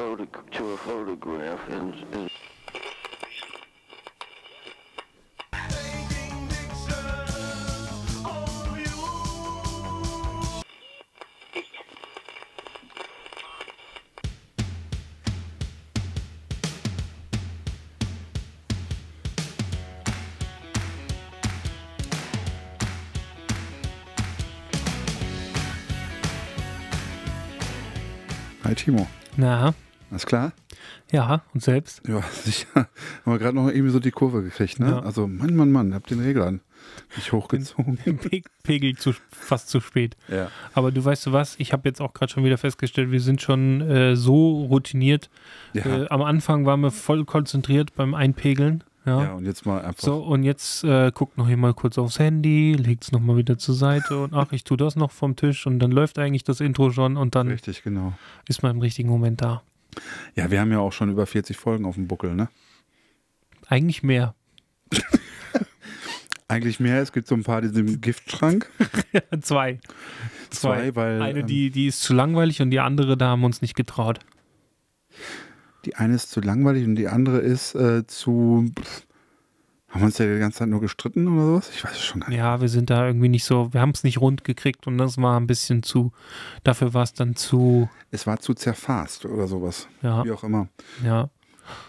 photo to a photograph and, and Hi Timo. Na, Alles klar? ja, und selbst? Ja, sicher. Haben wir gerade noch irgendwie so die Kurve gekriegt, ne? Ja. Also, Mann, Mann, Mann, hab den Reglern nicht hochgezogen. Pe Pegel zu, fast zu spät. Ja. Aber du weißt du was, ich habe jetzt auch gerade schon wieder festgestellt, wir sind schon äh, so routiniert. Ja. Äh, am Anfang waren wir voll konzentriert beim Einpegeln. Ja. ja, und jetzt mal einfach. So, und jetzt äh, guckt noch jemand kurz aufs Handy, legt es nochmal wieder zur Seite und ach, ich tue das noch vom Tisch und dann läuft eigentlich das Intro schon und dann Richtig, genau. ist man im richtigen Moment da. Ja, wir haben ja auch schon über 40 Folgen auf dem Buckel, ne? Eigentlich mehr. Eigentlich mehr, es gibt so ein paar, die sind im Giftschrank. Zwei. Zwei, weil Eine, ähm, die, die ist zu langweilig und die andere, da haben wir uns nicht getraut. die eine ist zu langweilig und die andere ist äh, zu. Pff, haben wir uns ja die ganze Zeit nur gestritten oder sowas? Ich weiß es schon gar nicht. Ja, wir sind da irgendwie nicht so, wir haben es nicht rund gekriegt und das war ein bisschen zu, dafür war es dann zu, Es war zu zerfasst oder sowas. ja, Wie auch immer. ja,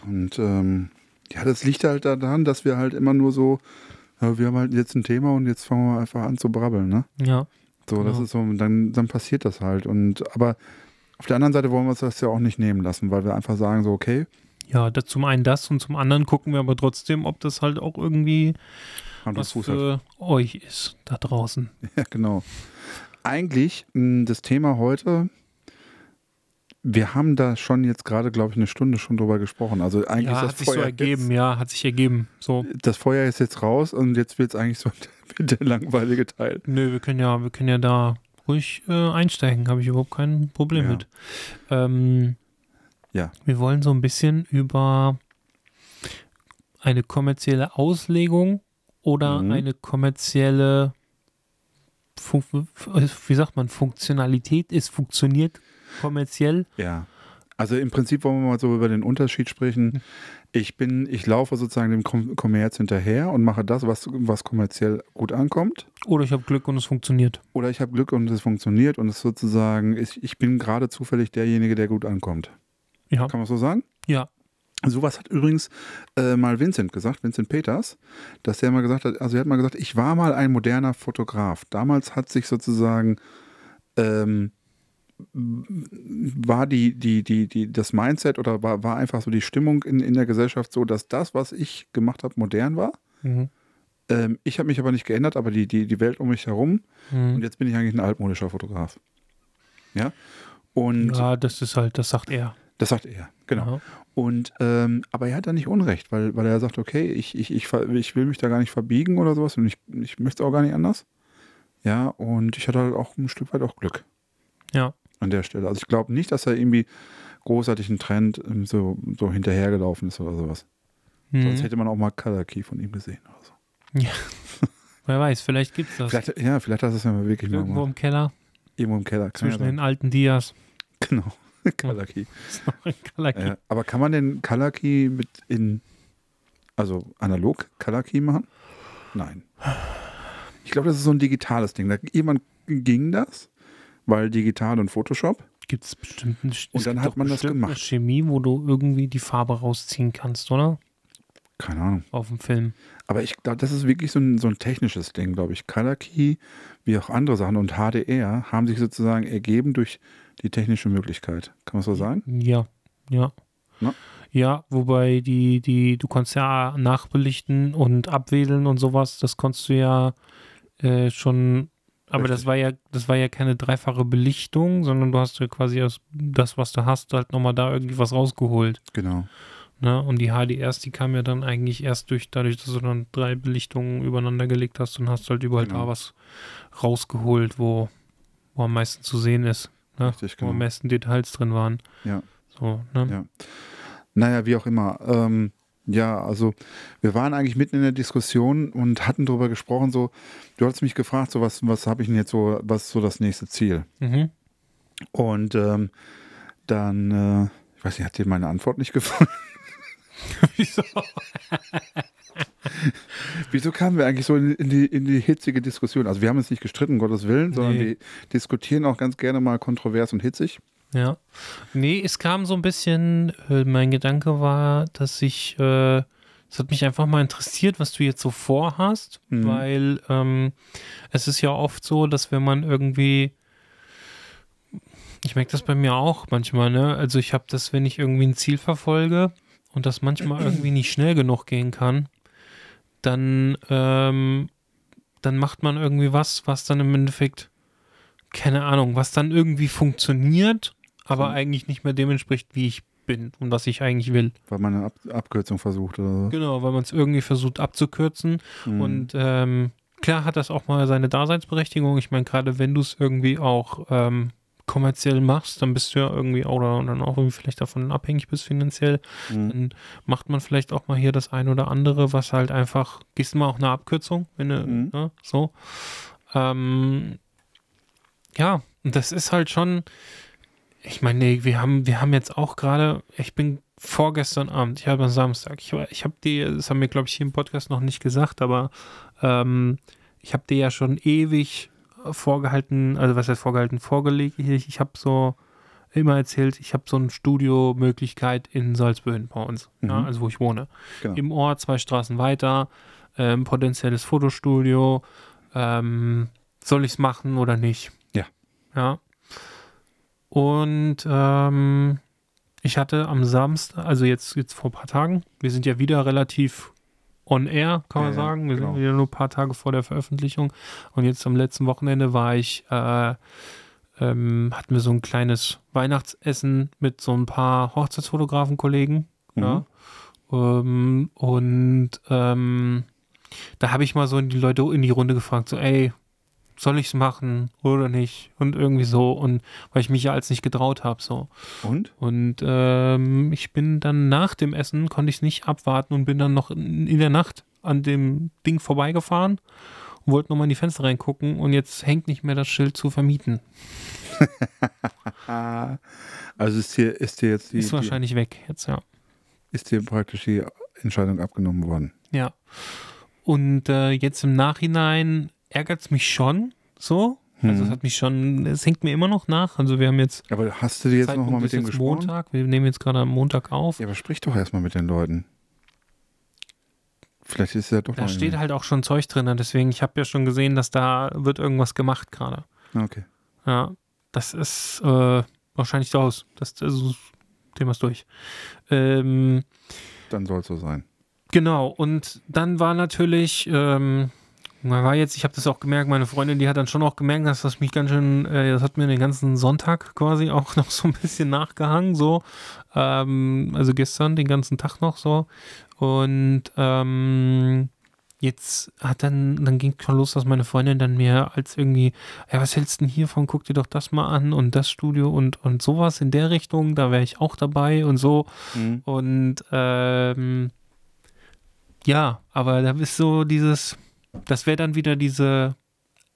Und ähm, ja, das liegt halt daran, dass wir halt immer nur so, ja, wir haben halt jetzt ein Thema und jetzt fangen wir einfach an zu brabbeln, ne? ja, So, das Genau. ist so, dann, dann passiert das halt. Und aber auf der anderen Seite wollen wir uns das ja auch nicht nehmen lassen, weil wir einfach sagen, so, okay, ja, das, zum einen das und zum anderen gucken wir aber trotzdem, ob das halt auch irgendwie Hand was Fuß hat. für euch ist da draußen. Ja, genau. Eigentlich mh, das Thema heute, wir haben da schon jetzt gerade, glaube ich, eine Stunde schon drüber gesprochen. Also eigentlich Ja, ist hat das sich so ergeben, Jetzt, ja, hat sich ergeben. So, das Feuer ist jetzt raus und jetzt wird es eigentlich so der langweilige Teil. nö, wir können ja, wir können ja da ruhig äh, einsteigen, habe ich überhaupt kein Problem Ja. mit. Ähm, Ja. Wir wollen so ein bisschen über eine kommerzielle Auslegung oder Mhm. eine kommerzielle, Fun wie sagt man, Funktionalität. Es funktioniert kommerziell. Ja. Also im Prinzip wollen wir mal so über den Unterschied sprechen. Ich bin, ich laufe sozusagen dem Kom Kommerz hinterher und mache das, was, was kommerziell gut ankommt. Oder ich habe Glück und es funktioniert. Oder ich habe Glück und es funktioniert und es sozusagen, ich, ich bin gerade zufällig derjenige, der gut ankommt. Ja. Kann man so sagen? Ja. Sowas hat übrigens äh, mal Vincent gesagt, Vincent Peters, dass er mal gesagt hat, also er hat mal gesagt, ich war mal ein moderner Fotograf. Damals hat sich sozusagen ähm, war die, die, die, die, das Mindset oder war, war einfach so die Stimmung in, in der Gesellschaft so, dass das, was ich gemacht habe, modern war. Mhm. Ähm, ich habe mich aber nicht geändert, aber die, die, die Welt um mich herum. Und Mhm. jetzt bin ich eigentlich ein altmodischer Fotograf. Ja. Und Ja, das ist halt, das sagt er. Das sagt er, genau. Ja. Und ähm, aber er hat da nicht Unrecht, weil, weil er sagt, okay, ich, ich, ich, ich will mich da gar nicht verbiegen oder sowas und ich, ich möchte es auch gar nicht anders. Ja, und ich hatte halt auch ein Stück weit auch Glück Ja. an der Stelle. Also ich glaube nicht, dass er irgendwie großartig einen Trend ähm, so, so hinterhergelaufen ist oder sowas. Mhm. Sonst hätte man auch mal Key von ihm gesehen oder so. Wer weiß, vielleicht gibt es das. Vielleicht, ja, vielleicht hat es ja mal wirklich mal Irgendwo im Keller Irgendwo im Keller. Ja zwischen sein. den alten Dias. Genau. Ein Color Key. Ja, aber kann man den Color Key mit in, also analog Color Key machen? Nein. Ich glaube, das ist so ein digitales Ding. Da, irgendwann ging das, weil digital und Photoshop. Gibt es bestimmt eine, Und dann hat man das gemacht. Chemie, wo du irgendwie die Farbe rausziehen kannst, oder? Keine Ahnung. Auf dem Film. Aber ich glaube, das ist wirklich so ein, so ein technisches Ding, glaube ich. Color Key, wie auch andere Sachen und HDR haben sich sozusagen ergeben durch die technische Möglichkeit. Kann man so sagen? Ja, ja. Na? Ja, wobei die, die, du kannst ja nachbelichten und abwedeln und sowas, das konntest du ja äh, schon, aber das Richtig. war ja, das war ja keine dreifache Belichtung, sondern du hast ja quasi aus das, was du hast, halt nochmal da irgendwie was rausgeholt. Genau. Ne? Und die HDRs, die kamen ja dann eigentlich erst durch, dadurch, dass du dann drei Belichtungen übereinander gelegt hast und hast halt überall Genau. da was rausgeholt, wo, wo am meisten zu sehen ist. Ne? Richtig, Wo am genau. meisten Details drin waren. Ja. So, ne? Ja. Naja, wie auch immer. Ähm, ja, also wir waren eigentlich mitten in der Diskussion und hatten darüber gesprochen, so, du hattest mich gefragt, so was, was habe ich denn jetzt so, was ist so das nächste Ziel? Mhm. Und ähm, dann, äh, Ich weiß nicht, hat dir meine Antwort nicht gefallen? Wieso? Wieso kamen wir eigentlich so in, die, in die hitzige Diskussion? Also wir haben uns nicht gestritten, um Gottes Willen, sondern Nee. wir diskutieren auch ganz gerne mal kontrovers und hitzig. Ja. Nee, es kam so ein bisschen, äh, mein Gedanke war, dass ich, äh, es hat mich einfach mal interessiert, was du jetzt so vorhast, Mhm. weil ähm, es ist ja oft so, dass wenn man irgendwie, ich merke das bei mir auch manchmal, ne? Also ich habe das, wenn ich irgendwie ein Ziel verfolge und das manchmal irgendwie nicht schnell genug gehen kann, dann, ähm, dann macht man irgendwie was, was dann im Endeffekt, keine Ahnung, was dann irgendwie funktioniert, aber Mhm. eigentlich nicht mehr dem entspricht, wie ich bin und was ich eigentlich will. Weil man eine Ab Abkürzung versucht oder so. Genau, weil man es irgendwie versucht abzukürzen. Mhm. Und ähm, klar hat das auch mal seine Daseinsberechtigung. Ich meine, gerade wenn du es irgendwie auch ähm, kommerziell machst, dann bist du ja irgendwie oder dann auch irgendwie vielleicht davon abhängig bist finanziell. Mhm. Dann macht man vielleicht auch mal hier das ein oder andere, was halt einfach, gehst du mal auch eine Abkürzung, wenn du, Mhm. ne, so. Ähm, ja, und das ist halt schon, ich meine, wir haben, wir haben jetzt auch gerade, ich bin vorgestern Abend, ich habe am Samstag, ich, ich habe dir, das haben wir, glaube ich, hier im Podcast noch nicht gesagt, aber ähm, ich habe dir ja schon ewig vorgehalten, also was heißt vorgehalten, vorgelegt, ich, ich habe so immer erzählt, ich habe so eine Studiomöglichkeit in Salzböen bei uns, ja, Mhm. also wo ich wohne. Genau. Im Ort, zwei Straßen weiter, ähm, potenzielles Fotostudio, ähm, soll ich es machen oder nicht? Ja. Ja. Und ähm, ich hatte am Samstag, also jetzt, jetzt vor ein paar Tagen, wir sind ja wieder relativ on air, kann man Ja, sagen. Wir genau. sind wieder nur ein paar Tage vor der Veröffentlichung. Und jetzt am letzten Wochenende war ich, äh, ähm, hatten wir so ein kleines Weihnachtsessen mit so ein paar Hochzeitsfotografen-Kollegen. Mhm. Ja. Ähm, und ähm, da habe ich mal so in die Leute in die Runde gefragt, so, ey, soll ich es machen oder nicht? Und irgendwie so. Und weil ich mich ja als nicht getraut habe, so. Und? Und ähm, ich bin dann nach dem Essen, konnte ich es nicht abwarten und bin dann noch in, der Nacht an dem Ding vorbeigefahren und wollte nochmal in die Fenster reingucken und jetzt hängt nicht mehr das Schild zu vermieten. Also ist dir, ist dir jetzt die, ist wahrscheinlich weg jetzt, ja. die, ist dir praktisch die Entscheidung abgenommen worden. Ja. Und äh, jetzt im Nachhinein ärgert es mich schon so. Also es Mhm. hat mich schon, es hängt mir immer noch nach. Also wir haben jetzt Aber hast du dir jetzt nochmal mit dem gesprochen? Montag. Wir nehmen jetzt gerade am Montag auf. Ja, aber sprich doch erstmal mit den Leuten. Vielleicht ist ja doch Da steht halt auch schon Zeug drin, deswegen, ich habe ja schon gesehen, dass da wird irgendwas gemacht gerade. Okay. Ja, das ist äh, wahrscheinlich raus. Das, das Thema ist durch. Ähm, Dann soll es so sein. genau, und dann war natürlich, ähm, man war jetzt, ich habe das auch gemerkt, meine Freundin, die hat dann schon auch gemerkt, dass das mich ganz schön, äh, das hat mir den ganzen Sonntag quasi auch noch so ein bisschen nachgehangen, so. Ähm, also gestern, den ganzen Tag noch so. Und ähm, jetzt hat dann, dann ging schon los, dass meine Freundin dann mir als irgendwie, ja, was hältst du denn hiervon? Guck dir doch das mal an und das Studio und, und sowas in der Richtung, da wäre ich auch dabei und so. Mhm. Und ähm, ja, aber da ist so dieses, das wäre dann wieder diese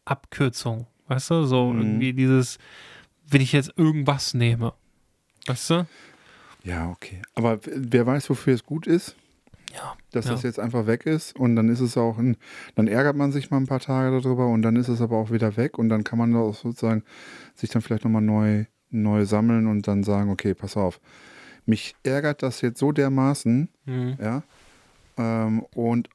Abkürzung, weißt du? So Mhm. irgendwie dieses, wenn ich jetzt irgendwas nehme. Weißt du? Ja, okay. Aber wer weiß, wofür es gut ist, Ja. dass Ja. das jetzt einfach weg ist und dann ist es auch, ein, dann ärgert man sich mal ein paar Tage darüber und dann ist es aber auch wieder weg und dann kann man auch sozusagen sich dann vielleicht nochmal neu, neu sammeln und dann sagen, okay, pass auf. Mich ärgert das jetzt so dermaßen, Mhm. ja, ähm, und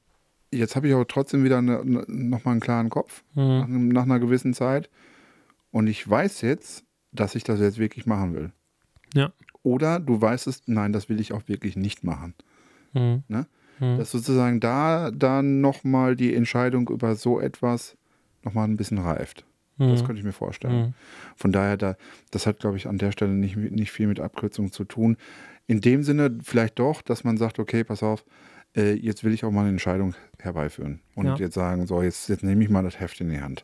jetzt habe ich aber trotzdem wieder eine, eine, nochmal einen klaren Kopf nach, Mhm. einem- nach einer gewissen Zeit und ich weiß jetzt, dass ich das jetzt wirklich machen will. Ja. Oder du weißt es, nein, das will ich auch wirklich nicht machen. Mhm. Ne? Mhm. Dass sozusagen da dann nochmal die Entscheidung über so etwas nochmal ein bisschen reift. Das Mhm. könnte ich mir vorstellen. Mhm. Von daher, da, das hat, glaube ich, an der Stelle nicht, nicht viel mit Abkürzung zu tun. In dem Sinne vielleicht doch, dass man sagt, okay, pass auf, äh, jetzt will ich auch mal eine Entscheidung herbeiführen. Und Ja. jetzt sagen, so, jetzt, jetzt nehme ich mal das Heft in die Hand.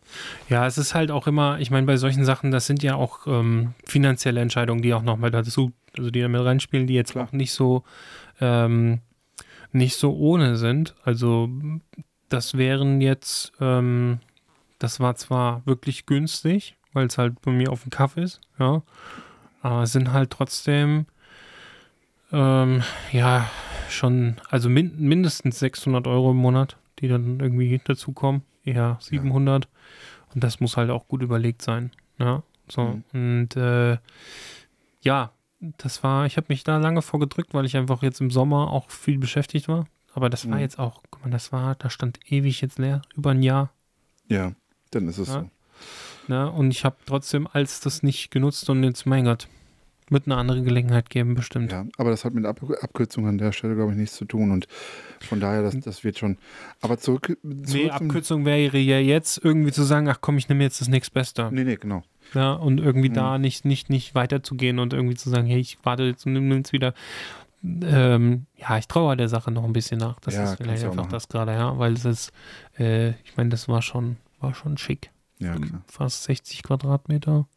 Ja, es ist halt auch immer, ich meine, bei solchen Sachen, das sind ja auch ähm, finanzielle Entscheidungen, die auch nochmal dazu, also die da mit reinspielen, die jetzt Klar. auch nicht so, ähm, nicht so ohne sind. Also das wären jetzt, ähm, das war zwar wirklich günstig, weil es halt bei mir auf dem Kaff ist, ja, aber es sind halt trotzdem Ähm, ja, schon, also min mindestens 600 Euro im Monat, die dann irgendwie dazukommen. Eher 700. Und das muss halt auch gut überlegt sein. Ja, so. Mhm. Und äh, ja, das war, ich habe mich da lange vorgedrückt, weil ich einfach jetzt im Sommer auch viel beschäftigt war. Aber das war Mhm. jetzt auch, guck mal, das war, da stand ewig jetzt leer, über ein Jahr. Ja, dann ist es Ja. so. Ne? Und ich habe trotzdem als das nicht genutzt und jetzt, mein Gott, wird eine andere Gelegenheit geben, bestimmt. Ja, aber das hat mit Ab Abkürzungen an der Stelle, glaube ich, nichts zu tun. Und von daher, das, das wird schon. Aber zurück, zurück Nee, Abkürzung wäre ja jetzt irgendwie zu sagen, ach komm, ich nehme jetzt das nächstbeste. Nee, nee, genau. Ja, und irgendwie Mhm. da nicht, nicht, nicht weiterzugehen und irgendwie zu sagen, hey, ich warte jetzt und nimm jetzt wieder. Ähm, ja, ich traue der Sache noch ein bisschen nach. Das Ja, ist vielleicht einfach das gerade, ja, weil es ist, äh, ich meine, das war schon, war schon schick. Ja, klar. Fast 60 Quadratmeter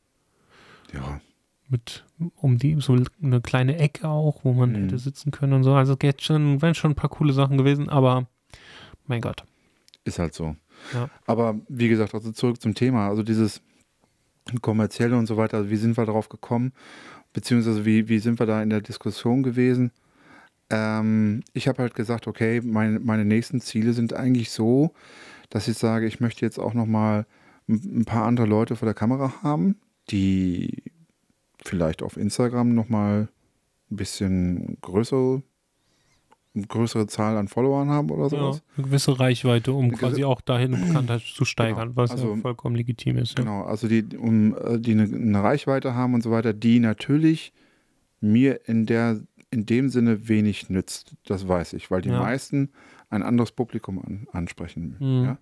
Ja, mit um die, so eine kleine Ecke auch, wo man Mhm. hätte sitzen können und so. Also jetzt schon, wären schon ein paar coole Sachen gewesen, aber mein Gott. ist halt so. Ja. Aber wie gesagt, also zurück zum Thema. Also dieses kommerzielle und so weiter. Also wie sind wir darauf gekommen? Beziehungsweise wie, wie sind wir da in der Diskussion gewesen? Ähm, ich habe halt gesagt, okay, meine, meine nächsten Ziele sind eigentlich so, dass ich sage, ich möchte jetzt auch nochmal ein paar andere Leute vor der Kamera haben, die vielleicht auf Instagram nochmal ein bisschen größere, größere Zahl an Followern haben oder Ja, sowas. eine gewisse Reichweite, um Eine quasi auch dahin Bekanntheit zu steigern, was Also- ja vollkommen legitim ist. Ja. Genau, also die, um, äh, die eine, eine Reichweite haben und so weiter, die natürlich mir in der in dem Sinne wenig nützt. Das weiß ich, weil die Ja. meisten ein anderes Publikum an, ansprechen. Mhm. Ja?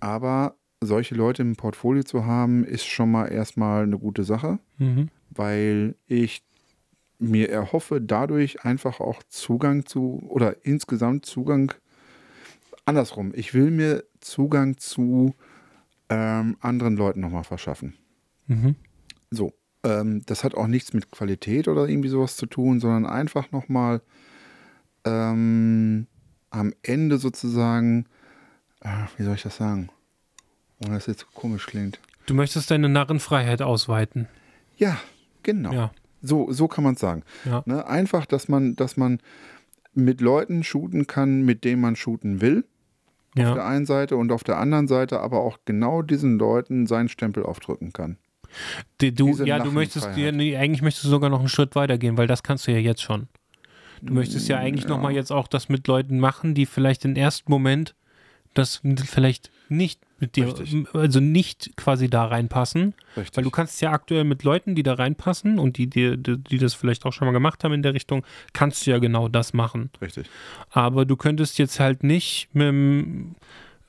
Aber solche Leute im Portfolio zu haben, ist schon mal erstmal eine gute Sache, Mhm. Weil ich mir erhoffe, dadurch einfach auch Zugang zu oder insgesamt Zugang andersrum. Ich will mir Zugang zu ähm, anderen Leuten nochmal verschaffen. Mhm. So, ähm, das hat auch nichts mit Qualität oder irgendwie sowas zu tun, sondern einfach nochmal ähm, am Ende sozusagen, äh, wie soll ich das sagen, ohne dass es jetzt komisch klingt. Du möchtest deine Narrenfreiheit ausweiten. Ja, genau. Ja. So, so kann man es sagen. Ja. Ne? Einfach, dass man, dass man mit Leuten shooten kann, mit denen man shooten will. Auf der Ja. einen Seite und auf der anderen Seite aber auch genau diesen Leuten seinen Stempel aufdrücken kann. Die, du, diese ja, du möchtest, ja, nee, eigentlich möchtest du sogar noch einen Schritt weiter gehen, weil das kannst du ja jetzt schon. Du möchtest ja eigentlich Mm, Ja. nochmal jetzt auch das mit Leuten machen, die vielleicht im ersten Moment das vielleicht nicht mit dir, Richtig. also nicht quasi da reinpassen. Richtig. Weil du kannst ja aktuell mit Leuten, die da reinpassen und die, die, die, das vielleicht auch schon mal gemacht haben in der Richtung, kannst du ja genau das machen. Richtig. Aber du könntest jetzt halt nicht mit dem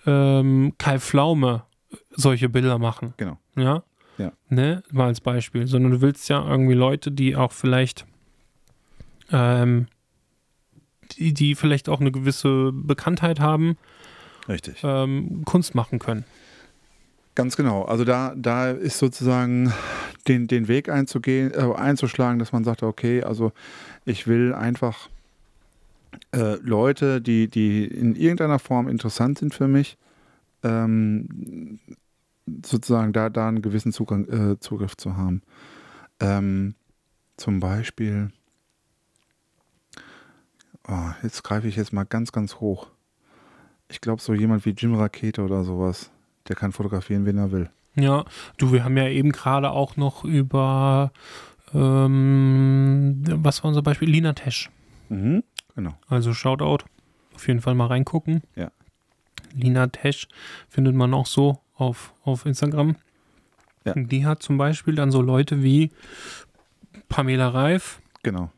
ähm, Kai Pflaume solche Bilder machen. Genau. Ja? Ja. Ne? Mal als Beispiel. Sondern du willst ja irgendwie Leute, die auch vielleicht ähm, die, die vielleicht auch eine gewisse Bekanntheit haben, Richtig. ähm, Kunst machen können. Ganz genau. Also da, da ist sozusagen den, den Weg einzugehen, äh, einzuschlagen, dass man sagt, okay, also ich will einfach äh, Leute, die, die in irgendeiner Form interessant sind für mich, ähm, sozusagen da, da einen gewissen Zugang, äh, Zugriff zu haben. Ähm, zum Beispiel, oh, jetzt greife ich jetzt mal ganz, ganz hoch. Ich glaube, so jemand wie Jim Rakete oder sowas, der kann fotografieren, wen er will. Ja, du, wir haben ja eben gerade auch noch über, ähm, was war unser Beispiel? Lina Tesch. Mhm. Genau. Also Shoutout. Auf jeden Fall mal reingucken. Ja. Lina Tesch findet man auch so auf, auf Instagram. Ja. Die hat zum Beispiel dann so Leute wie Pamela Reif, Genau.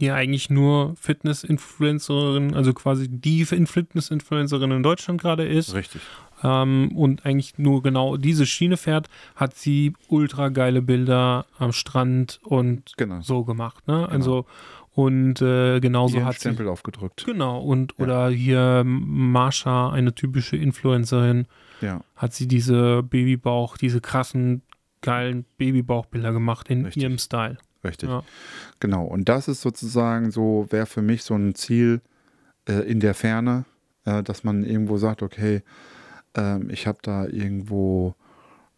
Die eigentlich nur Fitness-Influencerin, also quasi die Fitness-Influencerin in Deutschland gerade ist Richtig. ähm, und eigentlich nur genau diese Schiene fährt, hat sie ultra geile Bilder am Strand und Genau. so gemacht. Ne? Also und äh, genauso Ihren hat sie Stempel aufgedrückt. Genau, und Ja. oder hier Marsha, eine typische Influencerin, Ja. hat sie diese Babybauch, diese krassen, geilen Babybauchbilder gemacht in Richtig. ihrem Style. Richtig. Ja. Genau. Und das ist sozusagen so, wäre für mich so ein Ziel äh, in der Ferne, äh, dass man irgendwo sagt, okay, ähm, ich habe da irgendwo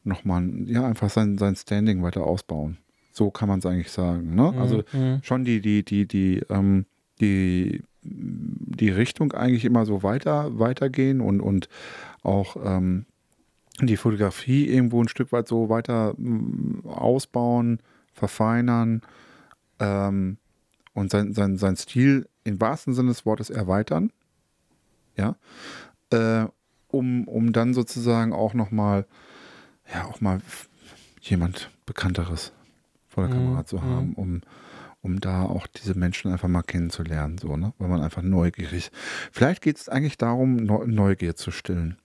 nochmal, ja, einfach sein, sein Standing weiter ausbauen. So kann man es eigentlich sagen. Ne? Also Mhm. schon die, die, die, die, ähm, die, die Richtung eigentlich immer so weiter, weitergehen und, und auch ähm, die Fotografie irgendwo ein Stück weit so weiter mm, ausbauen, verfeinern ähm, und sein, sein, sein Stil im wahrsten Sinne des Wortes erweitern. Ja. Äh, um, um dann sozusagen auch nochmal, ja, auch mal jemand Bekannteres vor der Mhm, Kamera zu mhm. haben, um, um da auch diese Menschen einfach mal kennenzulernen, so, ne? Weil man einfach neugierig. Vielleicht geht es eigentlich darum, Neu Neugier zu stillen.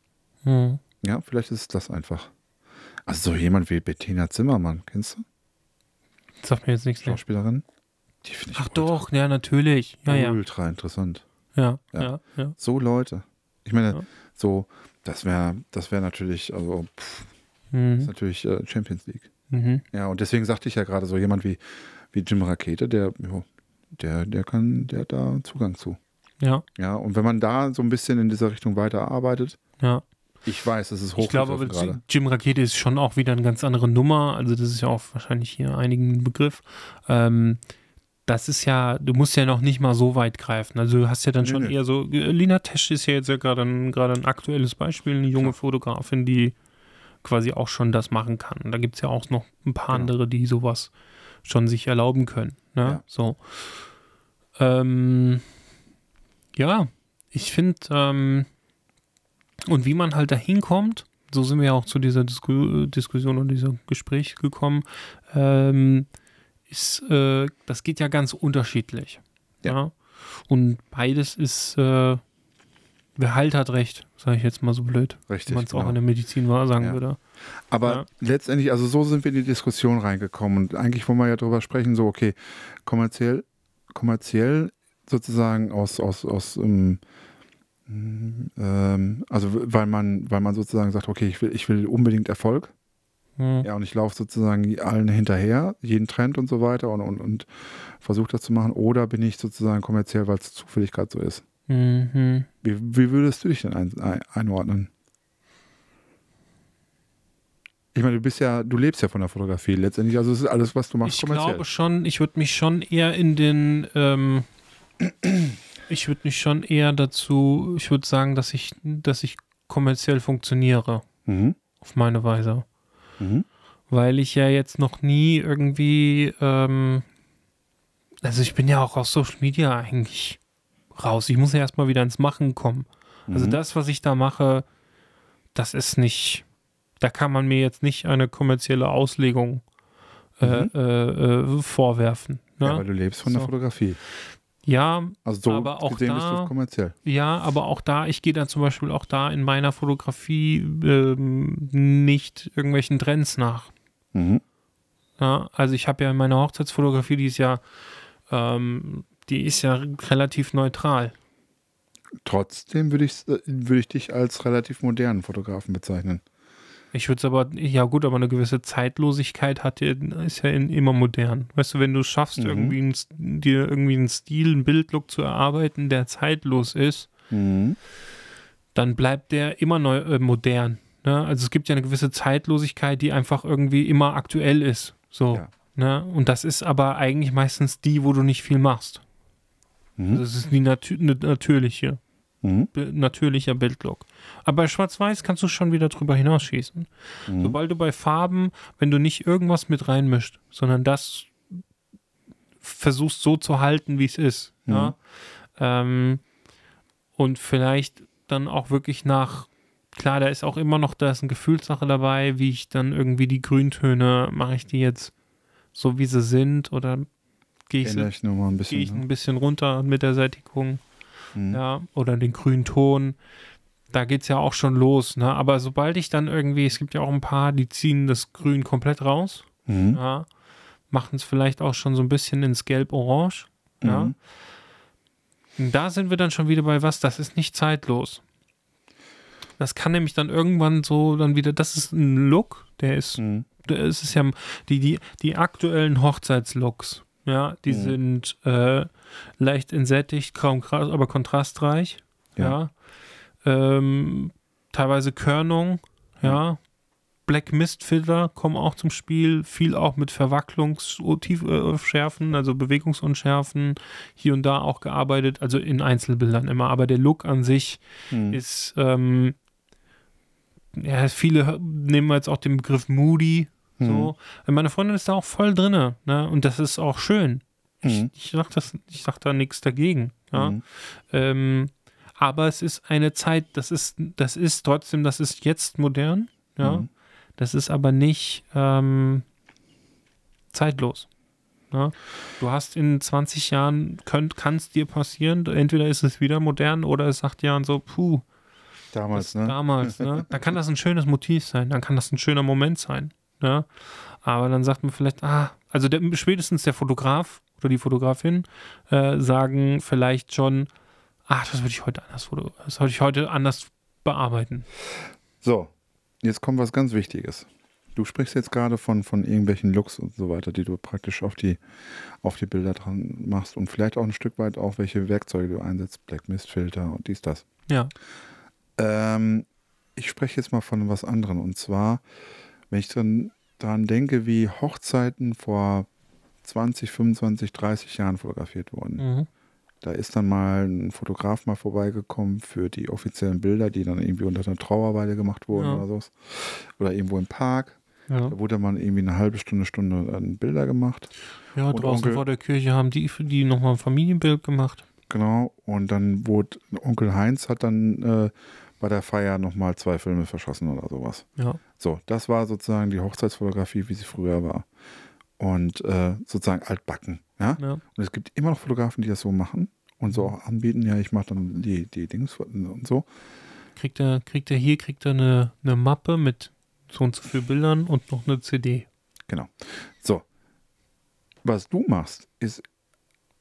Mhm. Ja, vielleicht ist es das einfach. Also so jemand wie Bettina Zimmermann, kennst du? Sagt mir jetzt nichts mehr. Schauspielerin? Die finde ich Ach doch, ja, natürlich. Ja, ja. ultra interessant. Ja, Ja. ja, ja. So Leute. Ich meine, Ja. so, das wäre das wäre natürlich, also pff, ist Mhm. natürlich äh, Champions League. Mhm. Ja, und deswegen sagte ich ja gerade so jemand wie, wie Jim Rakete, der, jo, der, der kann, der hat da Zugang zu. Ja, Ja, und wenn man da so ein bisschen in dieser Richtung weiterarbeitet, ja. Ich weiß, es ist Ich glaube, aber gerade. Jim Rakete ist schon auch wieder eine ganz andere Nummer. Also, das ist ja auch wahrscheinlich hier einigen ein Begriff. Ähm, das ist ja, du musst ja noch nicht mal so weit greifen. Also, du hast ja dann Nee, schon nee. eher so. äh, Lina Tesch ist ja jetzt ja gerade ein, gerade ein aktuelles Beispiel, eine junge Klar. Fotografin, die quasi auch schon das machen kann. Da gibt es ja auch noch ein paar Genau. andere, die sowas schon sich erlauben können. Ne? Ja. So. Ähm, ja, ich finde, ähm, und wie man halt da hinkommt, so sind wir ja auch zu dieser Disku Diskussion und diesem Gespräch gekommen, ähm, ist, äh, das geht ja ganz unterschiedlich. Ja. Ja. Und beides ist, äh, wer halt hat recht, sage ich jetzt mal so blöd, wenn Richtig. man es auch genau. in der Medizin wahr sagen Ja. würde. Aber Ja. letztendlich, also so sind wir in die Diskussion reingekommen. Und eigentlich wollen wir ja darüber sprechen, so, okay, kommerziell, kommerziell sozusagen aus, aus, aus ähm, ähm, also weil man, weil man sozusagen sagt, okay, ich will, ich will unbedingt Erfolg. Hm. Ja, und ich laufe sozusagen allen hinterher, jeden Trend und so weiter und, und, und versuche das zu machen. Oder bin ich sozusagen kommerziell, weil es zufällig gerade so ist. Mhm. Wie, wie würdest du dich denn ein, ein, einordnen? Ich meine, du bist ja, du lebst ja von der Fotografie letztendlich. Also es ist alles, was du machst, Ich kommerziell. glaube schon, ich würde mich schon eher in den, ähm, ich würde mich schon eher dazu, ich würde sagen, dass ich, dass ich kommerziell funktioniere Mhm. auf meine Weise. Mhm. Weil ich ja jetzt noch nie irgendwie, ähm, also ich bin ja auch aus Social Media eigentlich raus. Ich muss ja erstmal wieder ins Machen kommen. Also Mhm. das, was ich da mache, das ist nicht, da kann man mir jetzt nicht eine kommerzielle Auslegung äh, Mhm. äh, äh, vorwerfen. Ne? Ja, weil du lebst von der So. Fotografie. Ja, Also so Aber auch da- ja, aber auch da, ich gehe dann zum Beispiel auch da in meiner Fotografie ähm, nicht irgendwelchen Trends nach. Mhm. Ja, also ich habe ja in meiner Hochzeitsfotografie, die ist ja, ähm, die ist ja relativ neutral. Trotzdem würde ich, würde ich dich als relativ modernen Fotografen bezeichnen. Ich würde es aber, ja gut, aber eine gewisse Zeitlosigkeit hat ja, ist ja in, immer modern. Weißt du, wenn du es schaffst, Mhm. irgendwie einen, S- dir irgendwie einen Stil, einen Bildlook zu erarbeiten, der zeitlos ist, Mhm. dann bleibt der immer neu, äh, modern. Ne? Also es gibt ja eine gewisse Zeitlosigkeit, die einfach irgendwie immer aktuell ist. So. Ja. Ne? Und das ist aber eigentlich meistens die, wo du nicht viel machst. Mhm. Also es ist die natü ne- natürliche, Mhm. natürlicher Bildlook. Aber bei Schwarz-Weiß kannst du schon wieder drüber hinausschießen. Mhm. Sobald du bei Farben, wenn du nicht irgendwas mit reinmischt, sondern das versuchst so zu halten, wie es ist. Mhm. Ja? Ähm, und vielleicht dann auch wirklich nach, klar, da ist auch immer noch, da ist eine Gefühlssache dabei, wie ich dann irgendwie die Grüntöne, mache ich die jetzt so, wie sie sind oder gehe ich, bisschen. ich ne? ein bisschen runter mit der Sättigung Mhm. ja, oder den grünen Ton. Da geht es ja auch schon los, ne? Aber sobald ich dann irgendwie, es gibt ja auch ein paar, die ziehen das Grün komplett raus, Mhm. ja, machen es vielleicht auch schon so ein bisschen ins Gelb-Orange, ja. Mhm. Da sind wir dann schon wieder bei was, das ist nicht zeitlos. Das kann nämlich dann irgendwann so dann wieder, das ist ein Look, der ist Mhm. es ist ja die, die, die aktuellen Hochzeitslooks, ja, die Mhm. sind äh, leicht entsättigt, kaum krass, aber kontrastreich, ja. Ja. Ähm, teilweise Körnung, ja. Black Mist Filter kommen auch zum Spiel, viel auch mit Verwacklungsunschärfen, also Bewegungsunschärfen, hier und da auch gearbeitet, also in Einzelbildern immer. Aber der Look an sich Hm. ist, ähm, ja, viele nehmen jetzt auch den Begriff Moody. So. Meine Freundin ist da auch voll drinne, ne? Und das ist auch schön. Ich, Mhm. ich sag das, ich sag da nichts dagegen. Ja? Mhm. Ähm, aber es ist eine Zeit, das ist, das ist trotzdem, das ist jetzt modern, ja. Mhm. Das ist aber nicht ähm, zeitlos. Ja? Du hast in 20 Jahren, könnt, kann es dir passieren, entweder ist es wieder modern oder es sagt Jahren so, puh, Damals, ne? damals, ne? Da kann das ein schönes Motiv sein, dann kann das ein schöner Moment sein. Ja? Aber dann sagt man vielleicht, ah, also der, spätestens der Fotograf oder die Fotografin äh, sagen vielleicht schon, ach, das würde ich heute anders das würde ich heute anders bearbeiten. So, jetzt kommt was ganz Wichtiges. Du sprichst jetzt gerade von, von irgendwelchen Looks und so weiter, die du praktisch auf die, auf die Bilder dran machst und vielleicht auch ein Stück weit auch, welche Werkzeuge du einsetzt, Black Mist Filter und dies, das. Ja. Ähm, ich spreche jetzt mal von was anderem und zwar, wenn ich dran, dran denke, wie Hochzeiten vor 20, 25, 30 Jahren fotografiert wurden. Mhm. Da ist dann mal ein Fotograf mal vorbeigekommen für die offiziellen Bilder, die dann irgendwie unter einer Trauerweide gemacht wurden Ja. oder so. Oder irgendwo im Park. Ja, Da wurde man irgendwie eine halbe Stunde, Stunde dann Bilder gemacht. ja Und draußen Onkel- vor der Kirche haben die für die nochmal ein Familienbild gemacht. Genau. Und dann wurde Onkel Heinz hat dann äh, bei der Feier nochmal zwei Filme verschossen oder sowas. Ja. So, das war sozusagen die Hochzeitsfotografie, wie sie früher war. Und äh, sozusagen altbacken. Ja? ja. Und es gibt immer noch Fotografen, die das so machen und so auch anbieten. Ja, ich mache dann die, die Dings und so. Kriegt er, kriegt er hier, kriegt er eine, eine Mappe mit so und so viel Bildern und noch eine CD. Genau. So. Was du machst, ist,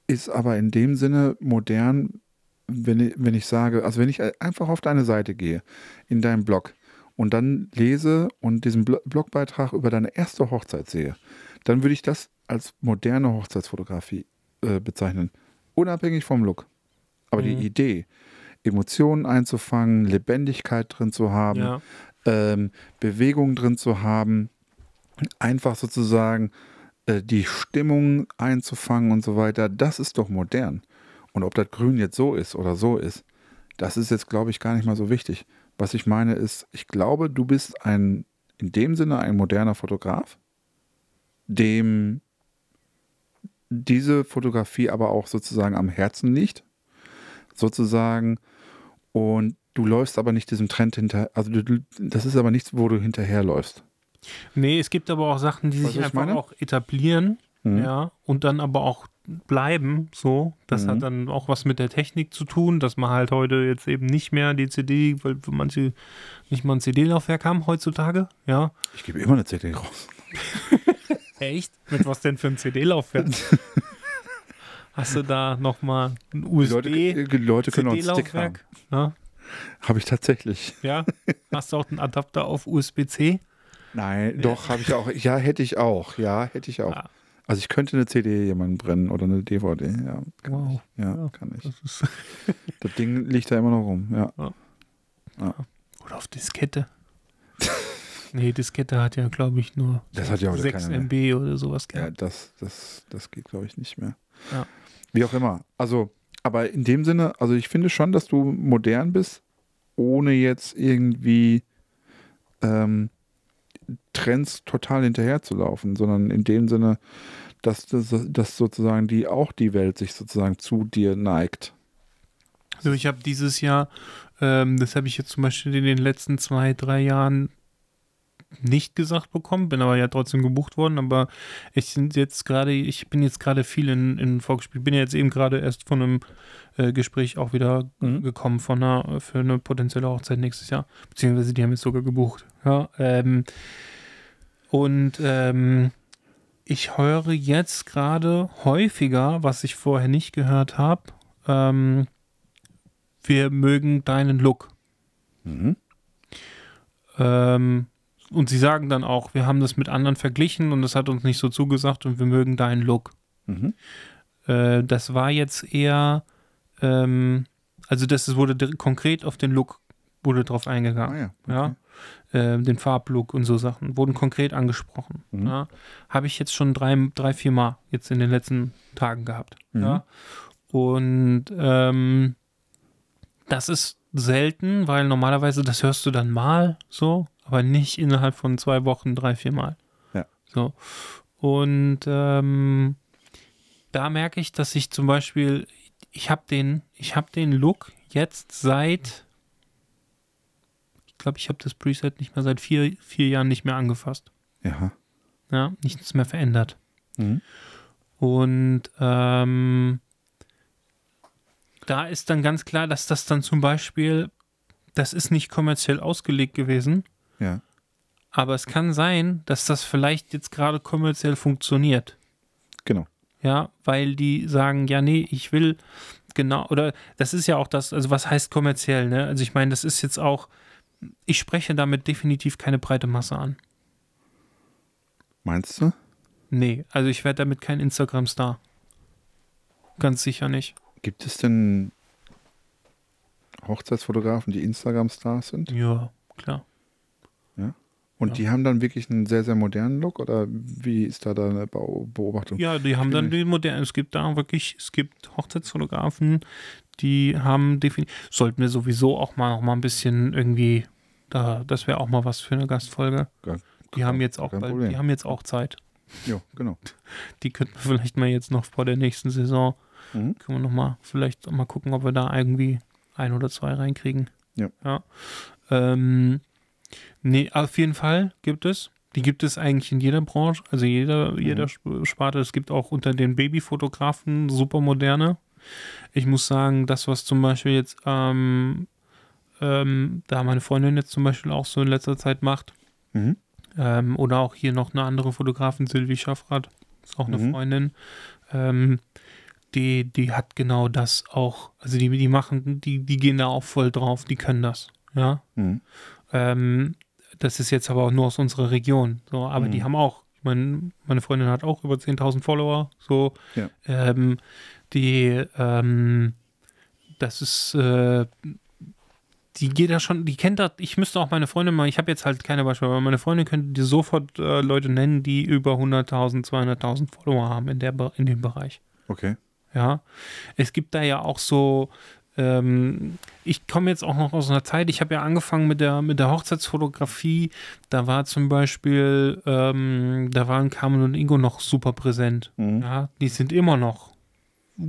ist aber in dem Sinne modern, wenn ich, wenn ich sage, also wenn ich einfach auf deine Seite gehe, in deinen Blog und dann lese und diesen Blo- Blogbeitrag über deine erste Hochzeit sehe, dann würde ich das als moderne Hochzeitsfotografie äh, bezeichnen. Unabhängig vom Look. Aber Mhm. die Idee, Emotionen einzufangen, Lebendigkeit drin zu haben, Ja. ähm, Bewegung drin zu haben, einfach sozusagen äh, die Stimmung einzufangen und so weiter, das ist doch modern. Und ob das Grün jetzt so ist oder so ist, das ist jetzt, glaube ich, gar nicht mal so wichtig. Was ich meine ist, ich glaube, du bist ein, in dem Sinne ein moderner Fotograf, dem diese Fotografie aber auch sozusagen am Herzen liegt, sozusagen, und du läufst aber nicht diesem Trend hinter, also du, das ist aber nichts, wo du hinterherläufst. Nee, es gibt aber auch Sachen, die sich was ich einfach meine? auch etablieren, Mhm. ja, und dann aber auch bleiben, so. Das Mhm. hat dann auch was mit der Technik zu tun, dass man halt heute jetzt eben nicht mehr die CD, weil manche nicht mal ein CD-Laufwerk haben heutzutage, ja. Ich gebe immer eine CD raus. Echt? Mit was denn für ein CD-Laufwerk? Hast du da nochmal ein Die USB? Leute, die Leute können auch einen Stick haben. Ja, Habe ich tatsächlich. ja. Hast du auch einen Adapter auf USB-C? Nein, doch, habe ich auch. Ja, hätte ich auch. Ja, hätte ich auch. Ja. Also ich könnte eine CD jemanden brennen oder eine DVD. Ja, kann Wow. ich. Ja, Ja. kann ich. Das Das Ding liegt da immer noch rum. Ja. Oder auf Diskette. Nee, Diskette hat ja, glaube ich, nur Das hat ja heute 6 keiner mehr. MB oder sowas Ja, gehabt. das, das, das geht, glaube ich, nicht mehr. Ja. Wie auch immer. Also, aber in dem Sinne, also ich finde schon, dass du modern bist, ohne jetzt irgendwie ähm, Trends total hinterherzulaufen, sondern in dem Sinne, dass, dass, dass sozusagen die auch die Welt sich sozusagen zu dir neigt. Also ich habe dieses Jahr, ähm, das habe ich jetzt zum Beispiel in den letzten zwei, drei Jahren nicht gesagt bekommen, bin aber ja trotzdem gebucht worden, aber ich sind jetzt gerade, ich bin jetzt gerade viel in, in Vorgespräch, bin ja jetzt eben gerade erst von einem äh, Gespräch auch wieder Mhm. gekommen von einer, für eine potenzielle Hochzeit nächstes Jahr, beziehungsweise die haben jetzt sogar gebucht. Ja, ähm, und ähm, ich höre jetzt gerade häufiger, was ich vorher nicht gehört habe, ähm, wir mögen deinen Look. Mhm. Ähm, und sie sagen dann auch, wir haben das mit anderen verglichen und das hat uns nicht so zugesagt und wir mögen deinen Look. Mhm. Äh, das war jetzt eher, ähm, also das wurde konkret auf den Look wurde drauf Ah eingegangen. ja. Ja. äh, den Farblook und so Sachen, wurden konkret angesprochen. Mhm. Ja. Habe ich jetzt schon drei, drei, vier Mal jetzt in den letzten Tagen gehabt. Mhm. Ja. Und ähm, das ist selten, weil normalerweise das hörst du dann mal so, aber nicht innerhalb von zwei Wochen drei, vier Mal. Ja. So. Und ähm, da merke ich, dass ich zum Beispiel, ich habe den, ich habe den Look jetzt seit, ich glaube, ich habe das Preset nicht mehr seit vier, vier Jahren nicht mehr angefasst. Ja. Ja, nichts mehr verändert. Mhm. Und ähm, da ist dann ganz klar, dass das dann zum Beispiel, das ist nicht kommerziell ausgelegt gewesen, Ja. aber es kann sein, dass das vielleicht jetzt gerade kommerziell funktioniert. Genau. Ja, weil die sagen, ja, nee, ich will genau, oder das ist ja auch das, also was heißt kommerziell, ne? Also ich meine, das ist jetzt auch, ich spreche damit definitiv keine breite Masse an. Meinst du? Nee, also ich werde damit kein Instagram-Star. Ganz sicher nicht. Gibt es denn Hochzeitsfotografen, die Instagram-Stars sind? Ja, klar. Und Ja. die haben dann wirklich einen sehr, sehr modernen Look? Oder wie ist da deine Beobachtung? Ja, die haben dann den modernen. Es gibt da wirklich, es gibt Hochzeitsfotografen, die haben definitiv. Sollten wir sowieso auch mal noch mal ein bisschen irgendwie, da, das wäre auch mal was für eine Gastfolge. Gar- Die haben jetzt auch bald, die haben jetzt auch Zeit. Ja, genau. Die könnten wir vielleicht mal jetzt noch vor der nächsten Saison, Mhm. können wir noch mal vielleicht auch mal gucken, ob wir da irgendwie ein oder zwei reinkriegen. Ja. Ja. Ähm, nee, auf jeden Fall gibt es. Die gibt es eigentlich in jeder Branche, also jeder, jeder Sp- Sparte. Es gibt auch unter den Babyfotografen super moderne. Ich muss sagen, das, was zum Beispiel jetzt, ähm, ähm, da meine Freundin jetzt zum Beispiel auch so in letzter Zeit macht, Mhm. ähm, oder auch hier noch eine andere Fotografin, Sylvie Schaffrath, ist auch eine Mhm. Freundin. Ähm, die, die hat genau das auch. Also die, die machen, die, die gehen da auch voll drauf, die können das. Ja. Mhm. Ähm, das ist jetzt aber auch nur aus unserer Region. So, aber Mhm. die haben auch, ich meine, meine Freundin hat auch über 10.000 Follower. So, Ja. ähm, die, ähm, das ist, äh, die geht da schon, die kennt das, ich müsste auch meine Freundin mal, ich habe jetzt halt keine Beispiele, aber meine Freundin könnte dir sofort äh, Leute nennen, die über 100.000, 200.000 Follower haben in, der, in dem Bereich. Okay. Ja, es gibt da ja auch so, ähm, ich komme jetzt auch noch aus einer Zeit, ich habe ja angefangen mit der, mit der Hochzeitsfotografie, da war zum Beispiel, ähm, da waren Carmen und Ingo noch super präsent. Mhm. Ja, die sind immer noch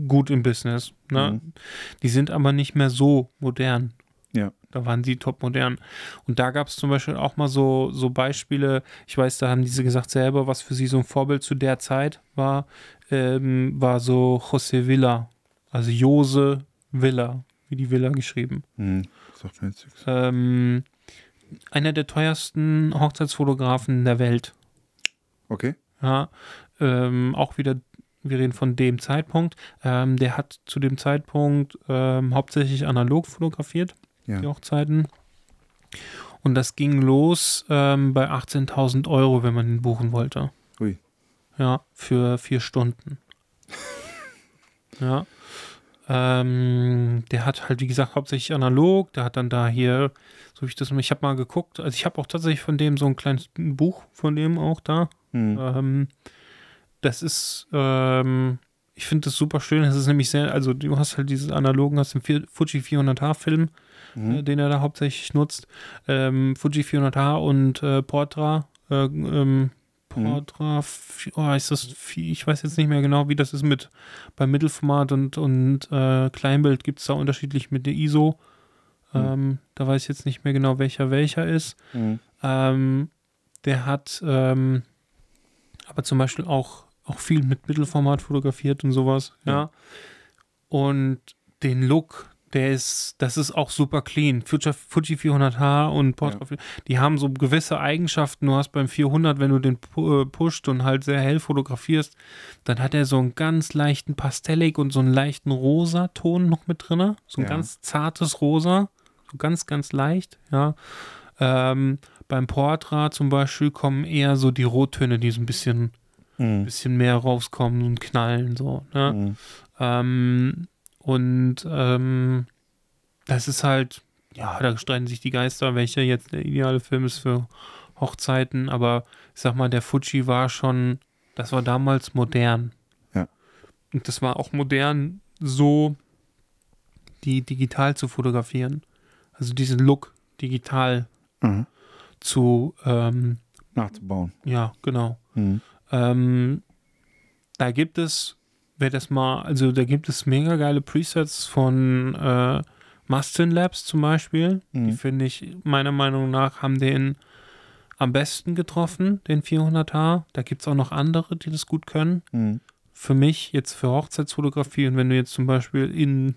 gut im Business. Ne? Mhm. Die sind aber nicht mehr so modern. Ja. Da waren sie top modern. Und da gab es zum Beispiel auch mal so, so Beispiele, ich weiß, da haben diese gesagt selber, was für sie so ein Vorbild zu der Zeit war, ähm, war so José Villa. Also Jose Villa, wie die Villa geschrieben. Mhm. Sagt mir jetzt nichts. Ähm, einer der teuersten Hochzeitsfotografen der Welt. Okay. Ja, ähm, auch wieder, wir reden von dem Zeitpunkt. Ähm, der hat zu dem Zeitpunkt ähm, hauptsächlich analog fotografiert, Ja. die Hochzeiten. Und das ging los ähm, bei 18.000 Euro, wenn man ihn buchen wollte. Ui. Ja, für vier Stunden. ja. Ähm, der hat halt, wie gesagt, hauptsächlich analog. Der hat dann da hier, so wie ich das, ich habe mal geguckt, also ich habe auch tatsächlich von dem so ein kleines Buch von dem auch da. Mhm. Ähm, das ist, ähm, ich finde das super schön. Das ist nämlich sehr, also du hast halt dieses analogen, hast den Fuji 400H-Film, Mhm. äh, den er da hauptsächlich nutzt. Ähm, Fuji 400H und äh, Portra. Äh, Portra, f- oh, ist das, ich weiß jetzt nicht mehr genau, wie das ist mit beim Mittelformat und, und äh, Kleinbild gibt es da unterschiedlich mit der ISO. Ähm, da weiß ich jetzt nicht mehr genau, welcher welcher ist. Mhm. Ähm, der hat ähm, aber zum Beispiel auch, auch viel mit Mittelformat fotografiert und sowas. Ja. Und den Look, der ist, das ist auch super clean. Fuji, Fuji 400H und Portra, die haben so gewisse Eigenschaften. Du hast beim 400, wenn du den pu- äh, pusht und halt sehr hell fotografierst, dann hat er so einen ganz leichten Pastellig und so einen leichten rosa Ton noch mit drin. So ein Ja. ganz zartes Rosa, so ganz, ganz leicht, ja. Ähm, beim Portra zum Beispiel kommen eher so die Rottöne, die so ein bisschen, Mhm. bisschen mehr rauskommen und knallen, so. Ne? Mhm. Ähm, und ähm, das ist halt, ja, da streiten sich die Geister, welcher jetzt der ideale Film ist für Hochzeiten, aber ich sag mal, der Fuji war schon, das war damals modern. Ja. Und das war auch modern, so die digital zu fotografieren. Also diesen Look digital Mhm. zu, ähm, Nachzubauen. ja, genau. Mhm. Ähm, da gibt es, wer das mal, also da gibt es mega geile Presets von äh, Mustin Labs zum Beispiel. Die Mhm. finde ich, meiner Meinung nach, haben den am besten getroffen, den 400H. Da gibt es auch noch andere, die das gut können. Mhm. Für mich jetzt für Hochzeitsfotografie und wenn du jetzt zum Beispiel in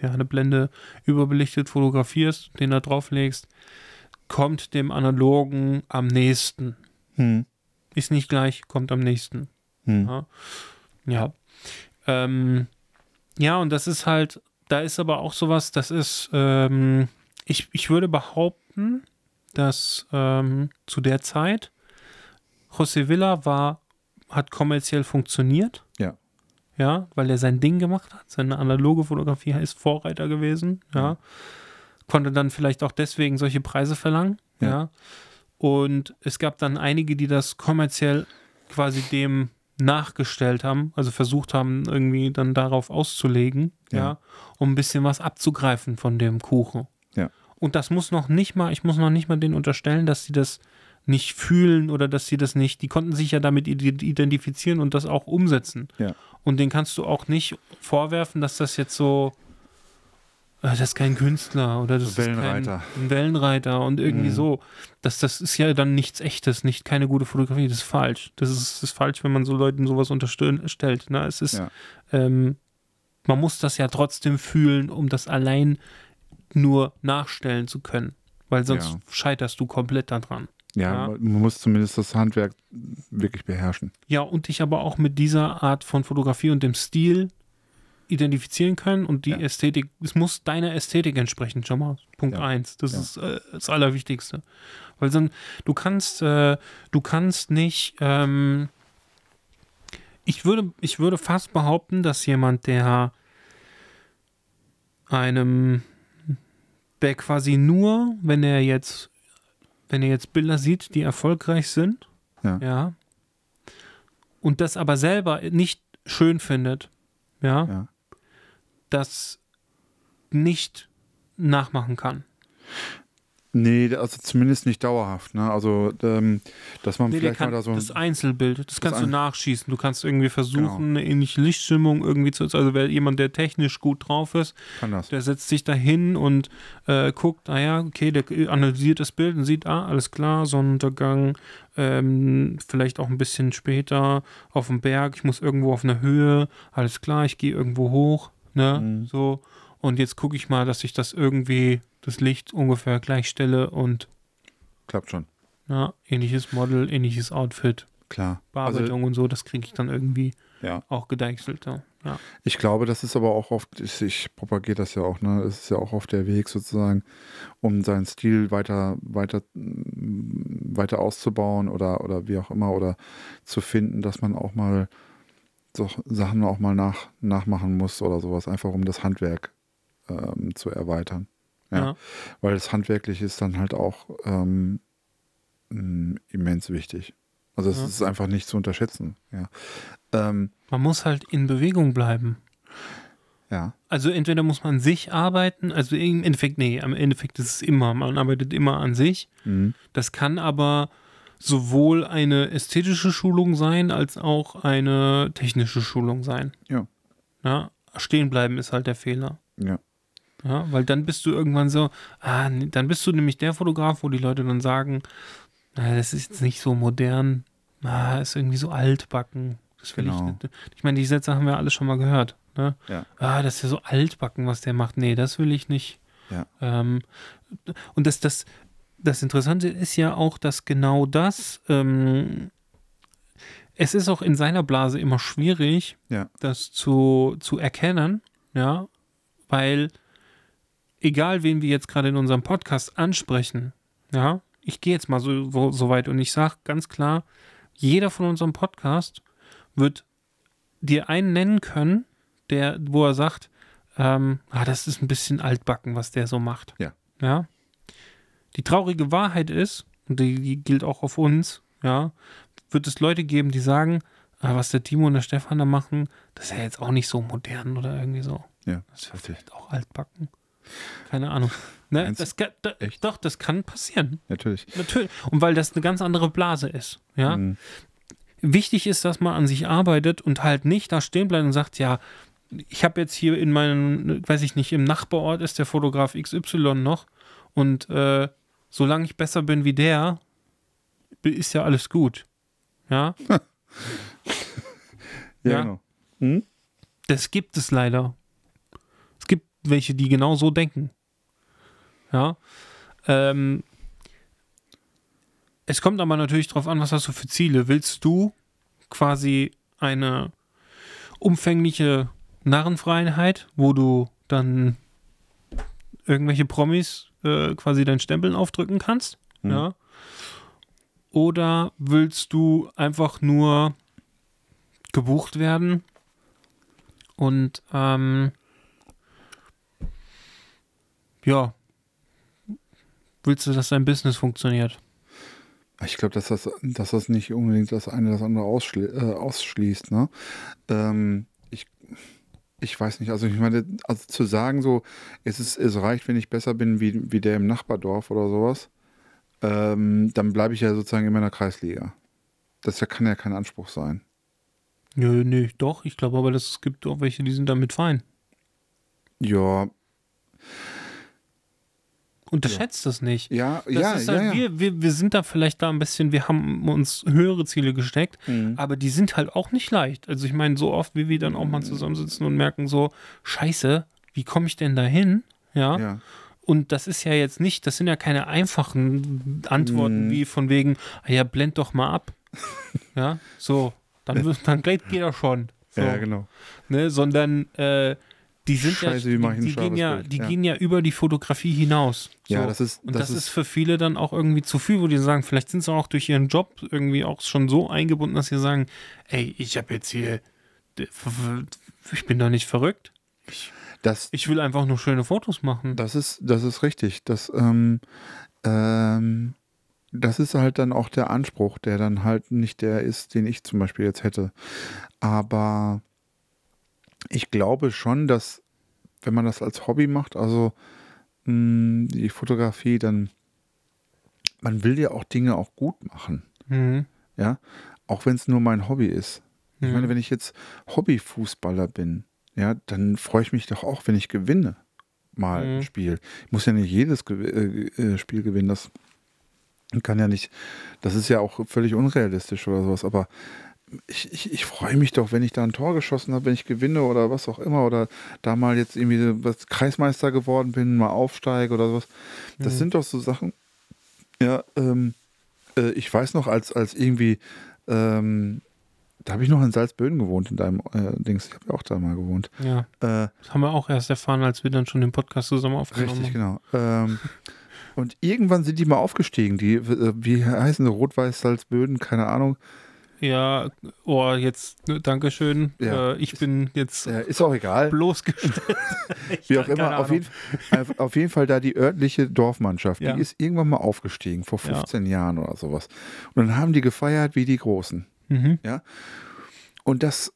ja, eine Blende überbelichtet fotografierst, den da drauflegst, kommt dem analogen am nächsten. Mhm. Ist nicht gleich, kommt am nächsten. Mhm. Ja. Ja. Ähm, ja, und das ist halt, da ist aber auch sowas, das ist, ähm, ich, ich würde behaupten, dass ähm, zu der Zeit José Villa war, hat kommerziell funktioniert. Ja. Ja, weil er sein Ding gemacht hat. Seine analoge Fotografie ist Vorreiter gewesen. Ja. Konnte dann vielleicht auch deswegen solche Preise verlangen. Ja. ja. Und es gab dann einige, die das kommerziell quasi dem nachgestellt haben, also versucht haben, irgendwie dann darauf auszulegen, ja, Ja. um ein bisschen was abzugreifen von dem Kuchen. Ja. Und das muss noch nicht mal, ich muss noch nicht mal denen unterstellen, dass sie das nicht fühlen oder dass sie das nicht, die konnten sich ja damit ide- identifizieren und das auch umsetzen. Ja. Und den kannst du auch nicht vorwerfen, dass das jetzt so, das ist kein Künstler oder das Wellenreiter. ist kein ein Wellenreiter und irgendwie Mhm. so. Das, das ist ja dann nichts Echtes, nicht keine gute Fotografie. Das ist falsch. Das ist, das ist falsch, wenn man so Leuten sowas unterstellt. Ne? Es ist, Ja. ähm, man muss das ja trotzdem fühlen, um das allein nur nachstellen zu können. Weil sonst Ja. scheiterst du komplett daran. Ja, Ja. man muss zumindest das Handwerk wirklich beherrschen. Ja, und dich aber auch mit dieser Art von Fotografie und dem Stil identifizieren können und die Ja. Ästhetik, es muss deiner Ästhetik entsprechen, schon mal. Punkt Ja. eins. Das Ja. ist äh, das Allerwichtigste. Weil dann, du kannst, äh, du kannst nicht, ähm, ich würde, ich würde fast behaupten, dass jemand, der einem, der quasi nur, wenn er jetzt, wenn er jetzt Bilder sieht, die erfolgreich sind, Ja. ja, und das aber selber nicht schön findet, ja, Ja. Das nicht nachmachen kann. Nee, also zumindest nicht dauerhaft. Ne? Also, ähm, dass man Nee, vielleicht mal kann da so. das Einzelbild, das kannst du Ein- nachschießen. Du kannst irgendwie versuchen, Genau. eine ähnliche Lichtstimmung irgendwie zu. Also, wer jemand, der technisch gut drauf ist, kann das. der setzt sich da hin und äh, guckt, ah ja, okay, der analysiert das Bild und sieht, ah, alles klar, Sonnenuntergang, ähm, vielleicht auch ein bisschen später auf dem Berg, ich muss irgendwo auf einer Höhe, alles klar, ich gehe irgendwo hoch, ne, Mhm. so. Und jetzt gucke ich mal, dass ich das irgendwie, das Licht ungefähr gleich stelle und Klappt schon. ja, ähnliches Model, ähnliches Outfit, Klar. Also, Bearbeitung und so, das kriege ich dann irgendwie ja. auch gedeichselt. Ja. ja. Ich glaube, das ist aber auch oft, ich, ich propagiere das ja auch, ne? Es ist ja auch oft der Weg sozusagen, um seinen Stil weiter, weiter, weiter auszubauen oder, oder wie auch immer oder zu finden, dass man auch mal so Sachen auch mal nach, nachmachen muss oder sowas, einfach um das Handwerk ähm, zu erweitern. Ja. Ja. Weil das Handwerkliche ist dann halt auch ähm, mm, immens wichtig. Also es Ja. ist einfach nicht zu unterschätzen. Ja. Ähm, Man muss halt in Bewegung bleiben. ja. Also entweder muss man an sich arbeiten, also im Endeffekt, nee, am Endeffekt ist es immer, man arbeitet immer an sich. Mhm. Das kann aber sowohl eine ästhetische Schulung sein, als auch eine technische Schulung sein. Ja. Ja, stehen bleiben ist halt der Fehler. Ja. Ja, weil dann bist du irgendwann so, ah, dann bist du nämlich der Fotograf, wo die Leute dann sagen, ah, das ist jetzt nicht so modern, ah, ist irgendwie so altbacken. Das will ich Genau. nicht. Ich meine, die Sätze haben wir alle schon mal gehört. Ne? Ja. Ah, das ist ja so altbacken, was der macht. Nee, das will ich nicht. Ja. Ähm, und das, das, das Interessante ist ja auch, dass genau das, ähm, es ist auch in seiner Blase immer schwierig, Ja. das zu, zu erkennen, ja, weil egal wen wir jetzt gerade in unserem Podcast ansprechen, ja, ich gehe jetzt mal so, so weit und ich sage ganz klar, jeder von unserem Podcast wird dir einen nennen können, der, wo er sagt, ähm, ah, das ist ein bisschen altbacken, was der so macht. Ja. ja. Die traurige Wahrheit ist, und die, die gilt auch auf uns, ja, wird es Leute geben, die sagen, ah, was der Timo und der Stefan da machen, das ist ja jetzt auch nicht so modern oder irgendwie so. Ja, Das ist vielleicht auch altbacken. Keine Ahnung. Ne, das, kann- da, doch, das kann passieren. natürlich. Natürlich. Und weil das eine ganz andere Blase ist. Ja. Mhm. Wichtig ist, dass man an sich arbeitet und halt nicht da stehen bleibt und sagt, ja, ich habe jetzt hier in meinem, weiß ich nicht, im Nachbarort ist der Fotograf XY noch und äh, solange ich besser bin wie der, ist ja alles gut. Ja, Ja, Ja. genau. Hm? das gibt es leider. Es gibt welche, die genau so denken. Ja. Ähm, es kommt aber natürlich darauf an, was hast du für Ziele. Willst du quasi eine umfängliche Narrenfreiheit, wo du dann irgendwelche Promis äh, quasi deinen Stempeln aufdrücken kannst? Mhm. Ja. Oder willst du einfach nur gebucht werden und ähm, ja, willst du, dass dein Business funktioniert? Ich glaube, dass das, dass das nicht unbedingt das eine das andere ausschli äh, ausschließt. Ne? Ähm, ich, ich weiß nicht, also ich meine, also zu sagen so, es, ist, es reicht, wenn ich besser bin wie, wie der im Nachbardorf oder sowas, ähm, dann bleibe ich ja sozusagen in meiner Kreisliga. Das ja, kann ja kein Anspruch sein. Nö, nö, doch. Ich glaube aber, dass es gibt auch welche, die sind damit fein. Ja, Unterschätzt das nicht. ja, Das ja, ist ja. halt, ja. Wir, wir, wir sind da vielleicht da ein bisschen, wir haben uns höhere Ziele gesteckt, Mhm. aber die sind halt auch nicht leicht. Also ich meine, so oft, wie wir dann auch mal zusammensitzen und merken so, scheiße, wie komme ich denn da hin? Ja? ja. Und das ist ja jetzt nicht, das sind ja keine einfachen Antworten Mhm. wie von wegen, ah ja, blend doch mal ab. ja, so, dann, wird- dann geht jeder schon. So, ja, genau. ne? Sondern äh, die sind Scheiße, ja, wie mach ich ein die, die, gehen ja, Bild? die Ja. gehen ja über die Fotografie hinaus. Ja, So. das ist, Und das, ist, für viele dann auch irgendwie zu viel, wo die sagen, vielleicht sind sie auch durch ihren Job irgendwie auch schon so eingebunden, dass sie sagen, ey, ich habe jetzt hier, ich bin doch nicht verrückt. das, Ich will einfach nur schöne Fotos machen. Das ist, das ist richtig. Das, ähm, ähm, das ist halt dann auch der Anspruch, der dann halt nicht der ist, den ich zum Beispiel jetzt hätte. Aber ich glaube schon, dass wenn man das als Hobby macht, also mh, die Fotografie, dann man will ja auch Dinge auch gut machen. Mhm. Ja, auch wenn es nur mein Hobby ist. Ich Mhm. meine, wenn ich jetzt Hobbyfußballer bin, ja, dann freue ich mich doch auch, wenn ich gewinne mal Mhm. ein Spiel. Ich muss ja nicht jedes Gew äh, äh, Spiel gewinnen, das kann ja nicht, das ist ja auch völlig unrealistisch oder sowas, aber ich, ich, ich freue mich doch, wenn ich da ein Tor geschossen habe, wenn ich gewinne oder was auch immer oder da mal jetzt irgendwie was Kreismeister geworden bin, mal aufsteige oder sowas. Das Mhm. sind doch so Sachen, ja, ähm, äh, ich weiß noch, als, als irgendwie, ähm, da habe ich noch in Salzböden gewohnt, in deinem äh, Dings, ich habe ja auch da mal gewohnt. Ja, Äh, das haben wir auch erst erfahren, als wir dann schon den Podcast zusammen aufgenommen richtig, haben. genau. Ähm, und irgendwann sind die mal aufgestiegen, die, äh, wie heißen sie, Rot-Weiß Salzböden, keine Ahnung. Ja, oh, jetzt, ne, Dankeschön. Ja. Äh, ich bin jetzt Äh, ist auch egal. bloßgestellt. Wie auch immer, auf jeden, auf- jeden Fall da die örtliche Dorfmannschaft, Ja. die ist irgendwann mal aufgestiegen, vor Ja. 15 Jahren oder sowas. Und dann haben die gefeiert wie die Großen. Mhm. Und das,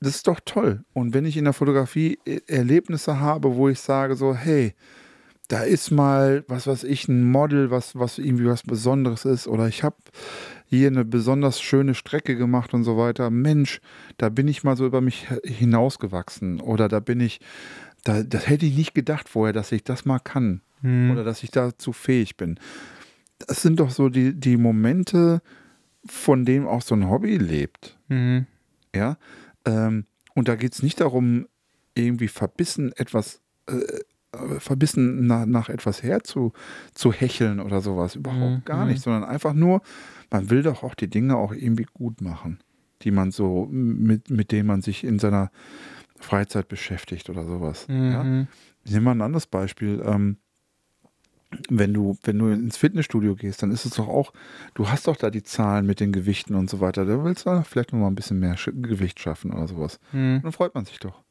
das ist doch toll. Und wenn ich in der Fotografie E- Erlebnisse habe, wo ich sage so, hey, da ist mal, was weiß ich, ein Model, was, was irgendwie was Besonderes ist, oder ich habe hier eine besonders schöne Strecke gemacht und so weiter. Mensch, da bin ich mal so über mich hinausgewachsen. Oder da bin ich, da, das hätte ich nicht gedacht vorher, dass ich das mal kann. Mhm. Oder dass ich dazu fähig bin. Das sind doch so die, die Momente, von denen auch so ein Hobby lebt. Mhm. Ja, ähm, und da geht es nicht darum, irgendwie verbissen etwas, äh, verbissen nach, nach etwas herzu zu hecheln oder sowas. Überhaupt Mhm, gar mhm. nicht, sondern einfach nur, man will doch auch die Dinge auch irgendwie gut machen, die man so, mit, mit denen man sich in seiner Freizeit beschäftigt oder sowas. Ja? Mhm. Ich nehme mal ein anderes Beispiel. Ähm, wenn du, wenn du ins Fitnessstudio gehst, dann ist es doch auch, du hast doch da die Zahlen mit den Gewichten und so weiter. Da willst du vielleicht noch mal ein bisschen mehr Gewicht schaffen oder sowas. Mhm. Dann freut man sich doch.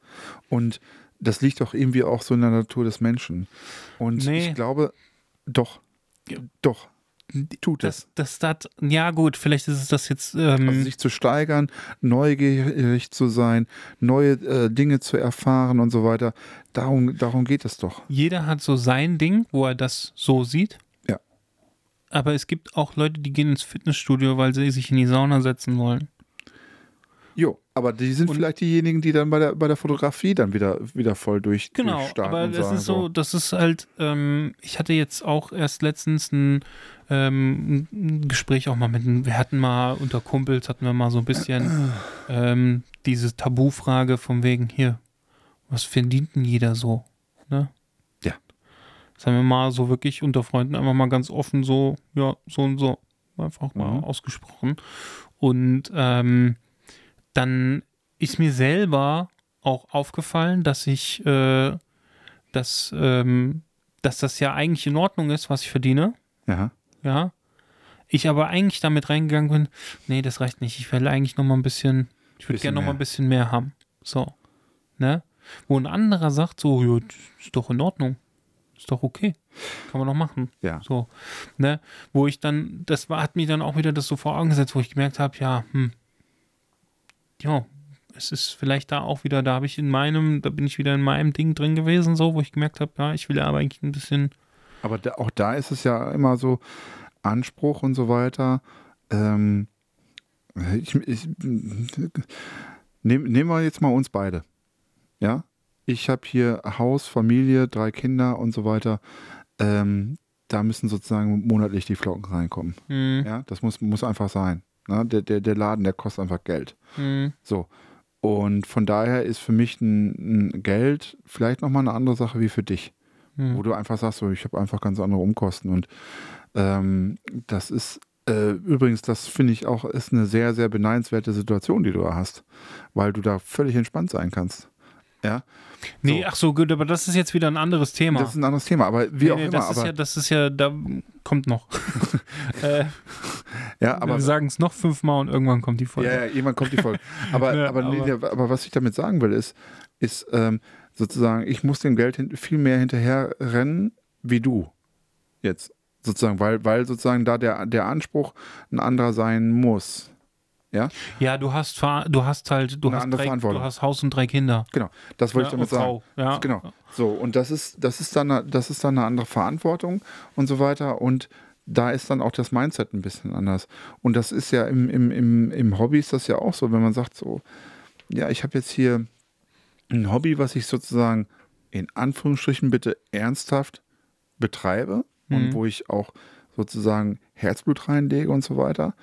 Und das liegt doch irgendwie auch so in der Natur des Menschen. Und Nee. ich glaube, doch, doch, tut es. Das, das, das, ja gut, vielleicht ist es das jetzt, ähm, Also sich zu steigern, neugierig zu sein, neue äh, Dinge zu erfahren und so weiter. Darum, darum geht es doch. jeder hat so sein Ding, wo er das so sieht. Ja. Aber es gibt auch Leute, die gehen ins Fitnessstudio, weil sie sich in die Sauna setzen wollen. Jo, aber die sind Und- vielleicht diejenigen, die dann bei der, bei der Fotografie dann wieder, wieder voll durch, Genau, durchstarten aber und das ist so, das ist halt, ähm, ich hatte jetzt auch erst letztens ein, ähm, ein Gespräch auch mal mit, wir hatten mal unter Kumpels, hatten wir mal so ein bisschen ähm, diese Tabufrage von wegen, hier, was verdient denn jeder so? Ne? Ja. Das haben wir mal so wirklich unter Freunden einfach mal ganz offen so, ja, so und so, einfach mal Mhm. ausgesprochen. Und ähm, dann ist mir selber auch aufgefallen, dass ich, äh, dass, ähm, dass das ja eigentlich in Ordnung ist, was ich verdiene. Ja, Ja. Ich aber eigentlich damit reingegangen bin, nee, das reicht nicht. Ich will eigentlich noch mal ein bisschen, ich würde gerne noch mal ein bisschen mehr haben. So. Ne? Wo ein anderer sagt, so, ja, das ist doch in Ordnung. Ist doch okay. Kann man doch machen. ja. So, ne? Wo ich dann, das war, hat mich dann auch wieder das so vor Augen gesetzt, wo ich gemerkt habe, ja, hm, ja, es ist vielleicht da auch wieder, da habe ich in meinem, da bin ich wieder in meinem Ding drin gewesen, so, wo ich gemerkt habe, ja, ich will aber eigentlich ein bisschen, Aber da, auch da ist es ja immer so Anspruch und so weiter. Ähm, ich, ich, nehm, nehmen wir jetzt mal uns beide. Ja, ich habe hier Haus, Familie, drei Kinder und so weiter. Ähm, da müssen sozusagen monatlich die Flocken reinkommen. hm, Ja, das muss, muss einfach sein. Ne? Der, der, der Laden, der kostet einfach Geld. hm, So. Und von daher ist für mich ein, ein Geld vielleicht nochmal eine andere Sache wie für dich hm. wo du einfach sagst, so, ich habe einfach ganz andere Umkosten. Und ähm, das ist äh, übrigens, das finde ich auch, ist eine sehr, sehr beneidenswerte Situation, die du da hast, weil du da völlig entspannt sein kannst. Ja, Nee, So. ach so, gut, aber das ist jetzt wieder ein anderes Thema. das ist ein anderes Thema, aber wie nee, auch nee, immer. das ist ja, das ist ja, da kommt noch. äh, ja, aber wir sagen es noch fünfmal und irgendwann kommt die Folge. Ja, ja, irgendwann kommt die Folge. Aber, Ne, aber, nee, aber- der- aber was ich damit sagen will, ist, ist ähm, sozusagen, ich muss dem Geld viel mehr hinterher rennen, wie du jetzt. Sozusagen, weil, weil sozusagen da der, der Anspruch ein anderer sein muss. Ja, du hast, du hast halt, du Eine hast, drei, du hast Haus und drei Kinder. Genau, das wollte ich Ja, damit und sagen. Ja. Genau. So, und das ist, das ist dann, eine- das ist dann eine andere Verantwortung und so weiter. Und da ist dann auch das Mindset ein bisschen anders. Und das ist ja im, im, im, im Hobby ist das ja auch so, wenn man sagt so, ja, ich habe jetzt hier ein Hobby, was ich sozusagen in Anführungsstrichen bitte ernsthaft betreibe und Mhm. wo ich auch sozusagen Herzblut reinlege und so weiter,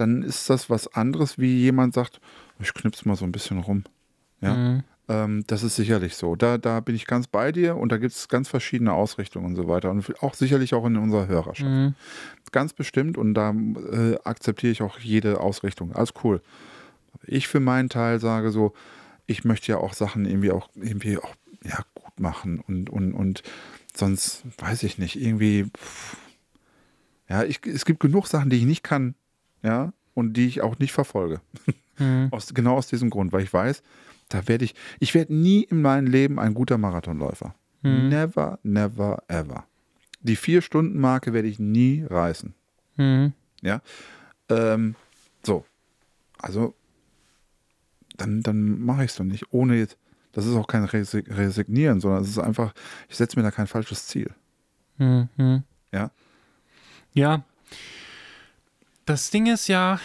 dann ist das was anderes, wie jemand sagt, ich knipse mal so ein bisschen rum. Ja. Mhm. Ähm, das ist sicherlich so. Da, da bin ich ganz bei dir und da gibt es ganz verschiedene Ausrichtungen und so weiter. Und auch sicherlich auch in unserer Hörerschaft. Mhm. Ganz bestimmt und da äh, akzeptiere ich auch jede Ausrichtung. Alles cool. Ich für meinen Teil sage so, ich möchte ja auch Sachen irgendwie auch irgendwie auch ja, gut machen und, und, und sonst weiß ich nicht, irgendwie. Pff, ja, ich, es gibt genug Sachen, die ich nicht kann, ja, und die ich auch nicht verfolge. Mhm. Aus, genau aus diesem Grund, weil ich weiß, da werde ich, ich werde nie in meinem Leben ein guter Marathonläufer. Mhm. Never, never, ever. Die Vier-Stunden-Marke werde ich nie reißen. Mhm. Ähm, so. Also, dann, dann mache ich es doch nicht. Ohne jetzt, das ist auch kein Resi Resignieren, sondern es ist einfach, ich setze mir da kein falsches Ziel. Mhm. Ja. Ja. Das Ding ist ja,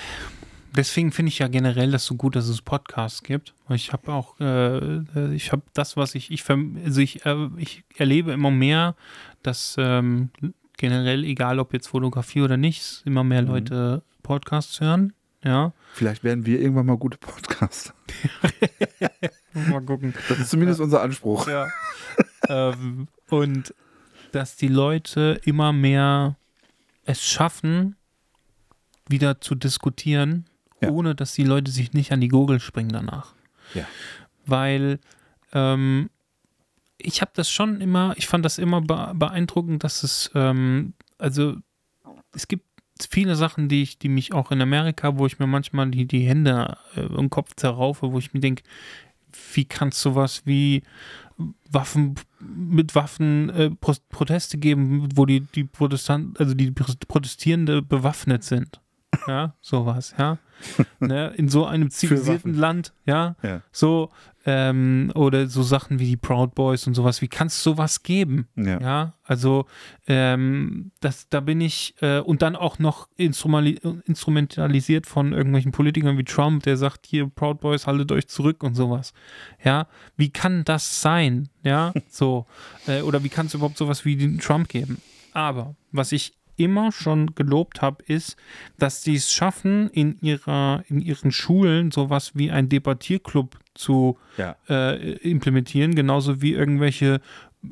deswegen finde ich ja generell das so gut, dass es Podcasts gibt. Ich habe auch, äh, ich habe das, was ich, ich, verm- also ich, äh, ich erlebe immer mehr, dass ähm, generell, egal ob jetzt Fotografie oder nicht, immer mehr Leute Podcasts hören. Ja. Vielleicht werden wir irgendwann mal gute Podcaster. Mal gucken. Das ist zumindest unser Anspruch. Ja. ähm, und dass die Leute immer mehr es schaffen, wieder zu diskutieren, Ja. ohne dass die Leute sich nicht an die Gurgel springen danach. Ja. Weil ähm, ich habe das schon immer, ich fand das immer be beeindruckend, dass es, ähm, also es gibt viele Sachen, die ich, die mich auch in Amerika, wo ich mir manchmal die, die Hände äh, im Kopf zerraufe, wo ich mir denke, wie kannst sowas wie Waffen mit Waffen äh, Pro Proteste geben, wo die, die Protestanten, also die Protestierende bewaffnet sind. Ja, sowas, ja. ne, in so einem zivilisierten Land, ja, Ja. so, ähm, oder so Sachen wie die Proud Boys und sowas, wie kannst es sowas geben? Ja. Ja, also ähm, das, da bin ich äh, und dann auch noch instrumentalisiert von irgendwelchen Politikern wie Trump, der sagt, hier Proud Boys, haltet euch zurück und sowas. Ja, wie kann das sein? Ja, so äh, oder wie kann es überhaupt sowas wie den Trump geben? Aber was ich immer schon gelobt habe, ist, dass sie es schaffen, in ihrer in ihren Schulen sowas wie ein Debattierclub zu Ja. äh, implementieren, genauso wie irgendwelche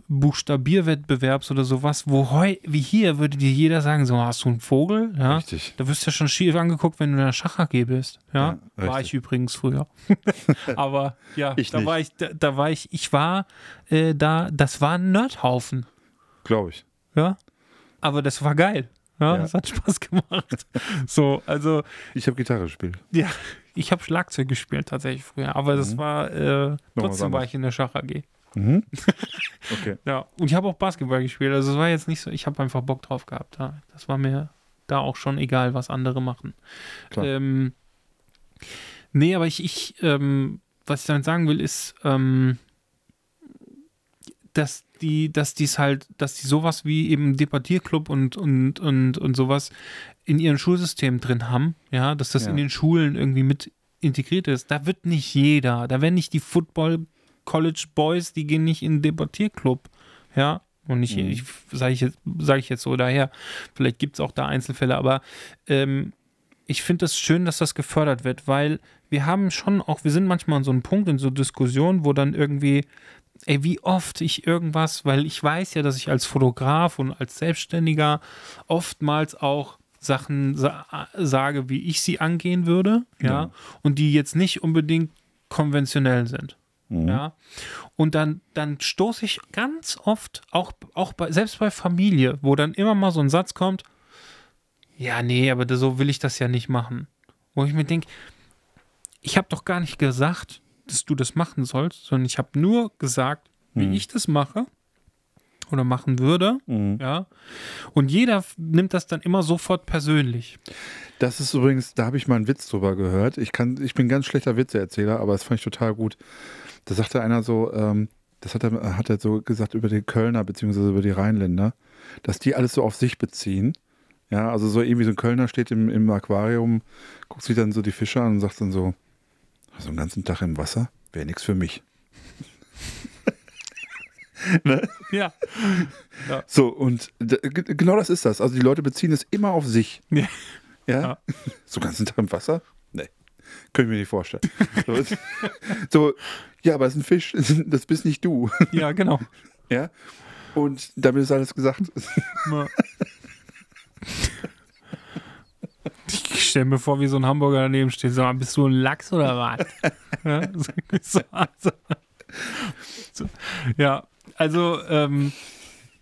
Buchstabierwettbewerbs oder sowas, wo heu, wie hier würde dir jeder sagen, so hast du einen Vogel, ja? Richtig. Da wirst du ja schon schief angeguckt, wenn du in der Schach AG bist, ja? Ja, war ich übrigens früher. Aber ja, Ich da nicht. war ich, da, da war ich, ich war äh, da, das war ein Nerdhaufen, Glaube ich. ja? Aber das war geil. Ja, Ja. das hat Spaß gemacht. So, also Ich habe Gitarre gespielt. ja, ich habe Schlagzeug gespielt tatsächlich früher, aber das Mhm. war äh, trotzdem war ich in der Schach AG. Mhm. Okay. Ja, und ich habe auch Basketball gespielt. Also es war jetzt nicht so, ich habe einfach Bock drauf gehabt. Ja. Das war mir da auch schon egal, was andere machen. Klar. Ähm, nee, aber ich, ich ähm, was ich damit sagen will, ist, ähm, dass die, dass dies halt, dass die sowas wie eben Debattierclub und, und, und, und sowas in ihrem Schulsystem drin haben, ja, dass das Ja. in den Schulen irgendwie mit integriert ist. Da wird nicht jeder, da werden nicht die Football College Boys, die gehen nicht in den Debattierclub, ja. Und nicht, Mhm. ich sage ich, jetzt- sag ich jetzt so daher. Vielleicht gibt es auch da Einzelfälle, aber ähm, ich finde es das schön, dass das gefördert wird, weil wir haben schon auch, wir sind manchmal an so einem Punkt in so Diskussionen, wo dann irgendwie, ey, wie oft ich irgendwas, weil ich weiß ja, dass ich als Fotograf und als Selbstständiger oftmals auch Sachen sa sage, wie ich sie angehen würde, ja, Ja. und die jetzt nicht unbedingt konventionell sind. Mhm. Ja. Und dann, dann stoße ich ganz oft, auch, auch bei, selbst bei Familie, wo dann immer mal so ein Satz kommt, ja, nee, aber so will ich das ja nicht machen. Wo ich mir denke, ich habe doch gar nicht gesagt, dass du das machen sollst, sondern ich habe nur gesagt, wie Hm. ich das mache oder machen würde, Mhm. ja. Und jeder nimmt das dann immer sofort persönlich. Das ist übrigens, da habe ich mal einen Witz drüber gehört. Ich, kann, ich bin ein ganz schlechter Witzeerzähler, aber das fand ich total gut. Da sagte einer so, ähm, das hat er, hat er so gesagt über die Kölner beziehungsweise über die Rheinländer, dass die alles so auf sich beziehen. Ja, also so irgendwie so ein Kölner steht im, im Aquarium, guckt sich dann so die Fische an und sagt dann so, so einen ganzen Tag im Wasser wäre nichts für mich. Ja. So, und genau das ist das. Also die Leute beziehen es immer auf sich. Ja. Ja? Ja. So den ganzen Tag im Wasser? Nee. Können wir nicht vorstellen. So, so, ja, aber es ist ein Fisch, das bist nicht du. Ja, genau. Ja. Und damit ist alles gesagt. Ja. Ich stelle mir vor, wie so ein Hamburger daneben steht. So, bist du ein Lachs oder was? ja, so, so, so. ja, also ähm,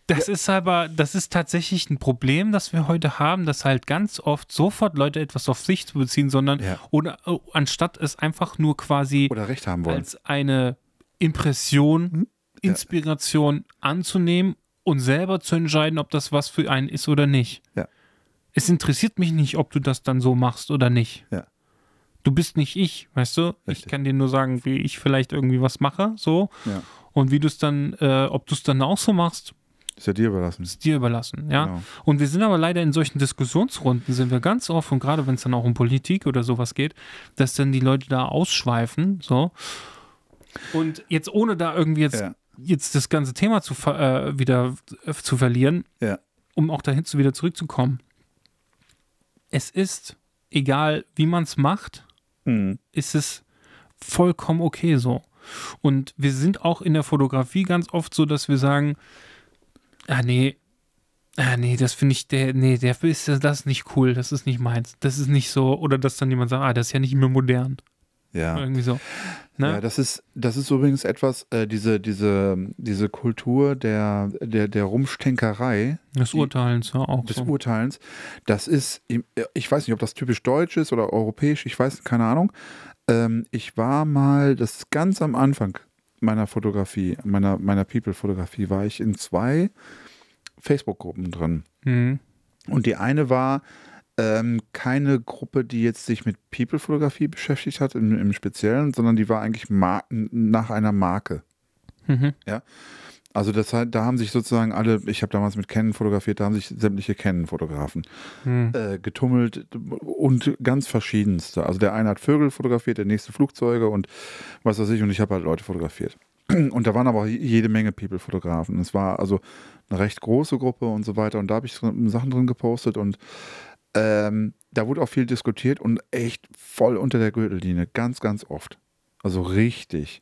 das ist aber, das ist tatsächlich ein Problem, das wir heute haben, dass halt ganz oft sofort Leute etwas auf sich zu beziehen, sondern Ja. oder oh, anstatt es einfach nur quasi Oder Recht haben wollen. als eine Impression, Inspiration anzunehmen und selber zu entscheiden, ob das was für einen ist oder nicht. Ja. Es interessiert mich nicht, ob du das dann so machst oder nicht. Ja. Du bist nicht ich, weißt du? Ich Richtig. kann dir nur sagen, wie ich vielleicht irgendwie was mache, so. Ja. Und wie du es dann, äh, ob du es dann auch so machst, Ist ja dir überlassen. ist dir überlassen, ja. Genau. Und wir sind aber leider in solchen Diskussionsrunden, sind wir ganz oft, und gerade wenn es dann auch um Politik oder sowas geht, dass dann die Leute da ausschweifen, so. Und jetzt ohne da irgendwie jetzt, Ja. jetzt das ganze Thema zu ver äh, wieder zu verlieren, Ja. um auch dahin zu wieder zurückzukommen. Es ist, egal wie man es macht, Mhm. ist es vollkommen okay so. Und wir sind auch in der Fotografie ganz oft so, dass wir sagen, ah nee, ah nee, das finde ich, der, nee, der ist das ist nicht cool, das ist nicht meins, das ist nicht so, oder dass dann jemand sagt, ah, das ist ja nicht mehr modern. Ja. Irgendwie so. Ne? Ja, das ist, das ist übrigens etwas, äh, diese, diese, diese Kultur der, der, der Rumstänkerei, das Urteilens ja auch des so. Urteilens, das ist, ich weiß nicht, ob das typisch deutsch ist oder europäisch, ich weiß, keine Ahnung, Ähm, ich war mal, das ist ganz am Anfang meiner Fotografie, meiner, meiner People-Fotografie, war ich in zwei Facebook-Gruppen drin. Mhm. Und die eine war ähm, keine Gruppe, die jetzt sich mit People-Fotografie beschäftigt hat im, im Speziellen, sondern die war eigentlich Mar nach einer Marke. Mhm. Also das, da haben sich sozusagen alle, ich habe damals mit Canon fotografiert, da haben sich sämtliche Canon-Fotografen Mhm. äh, getummelt und ganz verschiedenste. Also der eine hat Vögel fotografiert, der nächste Flugzeuge und was weiß ich und ich habe halt Leute fotografiert. Und da waren aber auch jede Menge People-Fotografen. Es war also eine recht große Gruppe und so weiter und da habe ich Sachen drin gepostet und ähm, da wurde auch viel diskutiert und echt voll unter der Gürtellinie, ganz, ganz oft. Also richtig.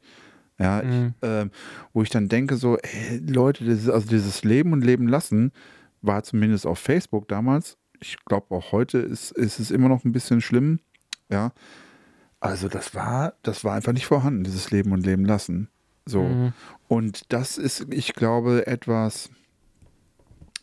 Ja, ich, Mhm. ähm, wo ich dann denke, so, ey, Leute, das ist, also dieses Leben und Leben lassen war zumindest auf Facebook damals, ich glaube auch heute ist, ist es immer noch ein bisschen schlimm. Ja. Also das war, das war einfach nicht vorhanden, dieses Leben und Leben lassen. So. Mhm. Und das ist, ich glaube, etwas.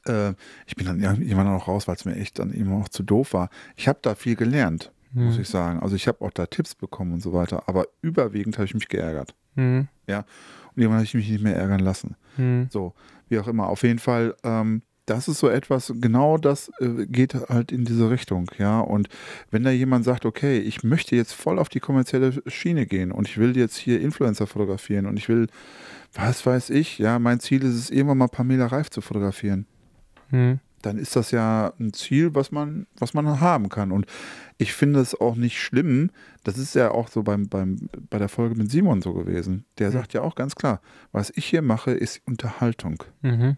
Äh, ich bin dann ja, irgendwann auch raus, weil es mir echt dann immer auch zu doof war. Ich habe da viel gelernt, muss Mhm. ich sagen. Also ich habe auch da Tipps bekommen und so weiter. Aber überwiegend habe ich mich geärgert. Mhm. Und irgendwann habe ich mich nicht mehr ärgern lassen. Mhm. So, wie auch immer. Auf jeden Fall, ähm, das ist so etwas, genau das äh, geht halt in diese Richtung, ja. Und wenn da jemand sagt, okay, ich möchte jetzt voll auf die kommerzielle Schiene gehen und ich will jetzt hier Influencer fotografieren und ich will, was weiß ich, ja, mein Ziel ist es, irgendwann mal Pamela Reif zu fotografieren Mhm. dann ist das ja ein Ziel, was man, was man haben kann. Und ich finde es auch nicht schlimm. Das ist ja auch so beim, beim, bei der Folge mit Simon so gewesen. Der sagt ja auch ganz klar, was ich hier mache, ist Unterhaltung. Mhm.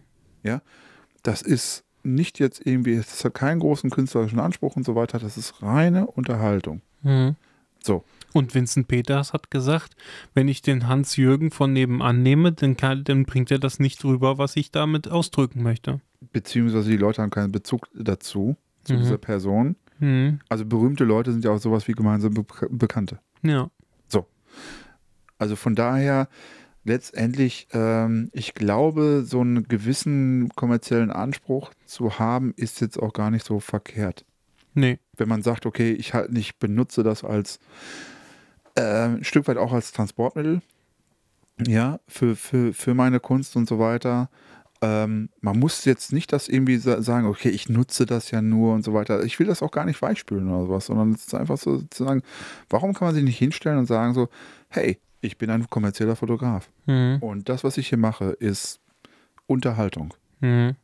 Das ist nicht jetzt irgendwie, es hat keinen großen künstlerischen Anspruch und so weiter. Das ist reine Unterhaltung. Mhm. So. Und Vincent Peters hat gesagt, wenn ich den Hans-Jürgen von nebenan nehme, dann, kann, dann bringt er das nicht rüber, was ich damit ausdrücken möchte. Beziehungsweise die Leute haben keinen Bezug dazu, zu Mhm. dieser Person. Mhm. Also berühmte Leute sind ja auch sowas wie gemeinsame Be Bekannte. Ja. Also von daher letztendlich, ähm, ich glaube, so einen gewissen kommerziellen Anspruch zu haben, ist jetzt auch gar nicht so verkehrt. Nee. Wenn man sagt, okay, ich halt nicht benutze das als ein Stück weit auch als Transportmittel, ja, für, für, für meine Kunst und so weiter. Ähm, man muss jetzt nicht das irgendwie sa sagen, okay, ich nutze das ja nur und so weiter. Ich will das auch gar nicht weichspülen oder sowas, sondern es ist einfach so zu sagen, warum kann man sich nicht hinstellen und sagen so, hey, ich bin ein kommerzieller Fotograf Mhm. und das, was ich hier mache, ist Unterhaltung. Mhm.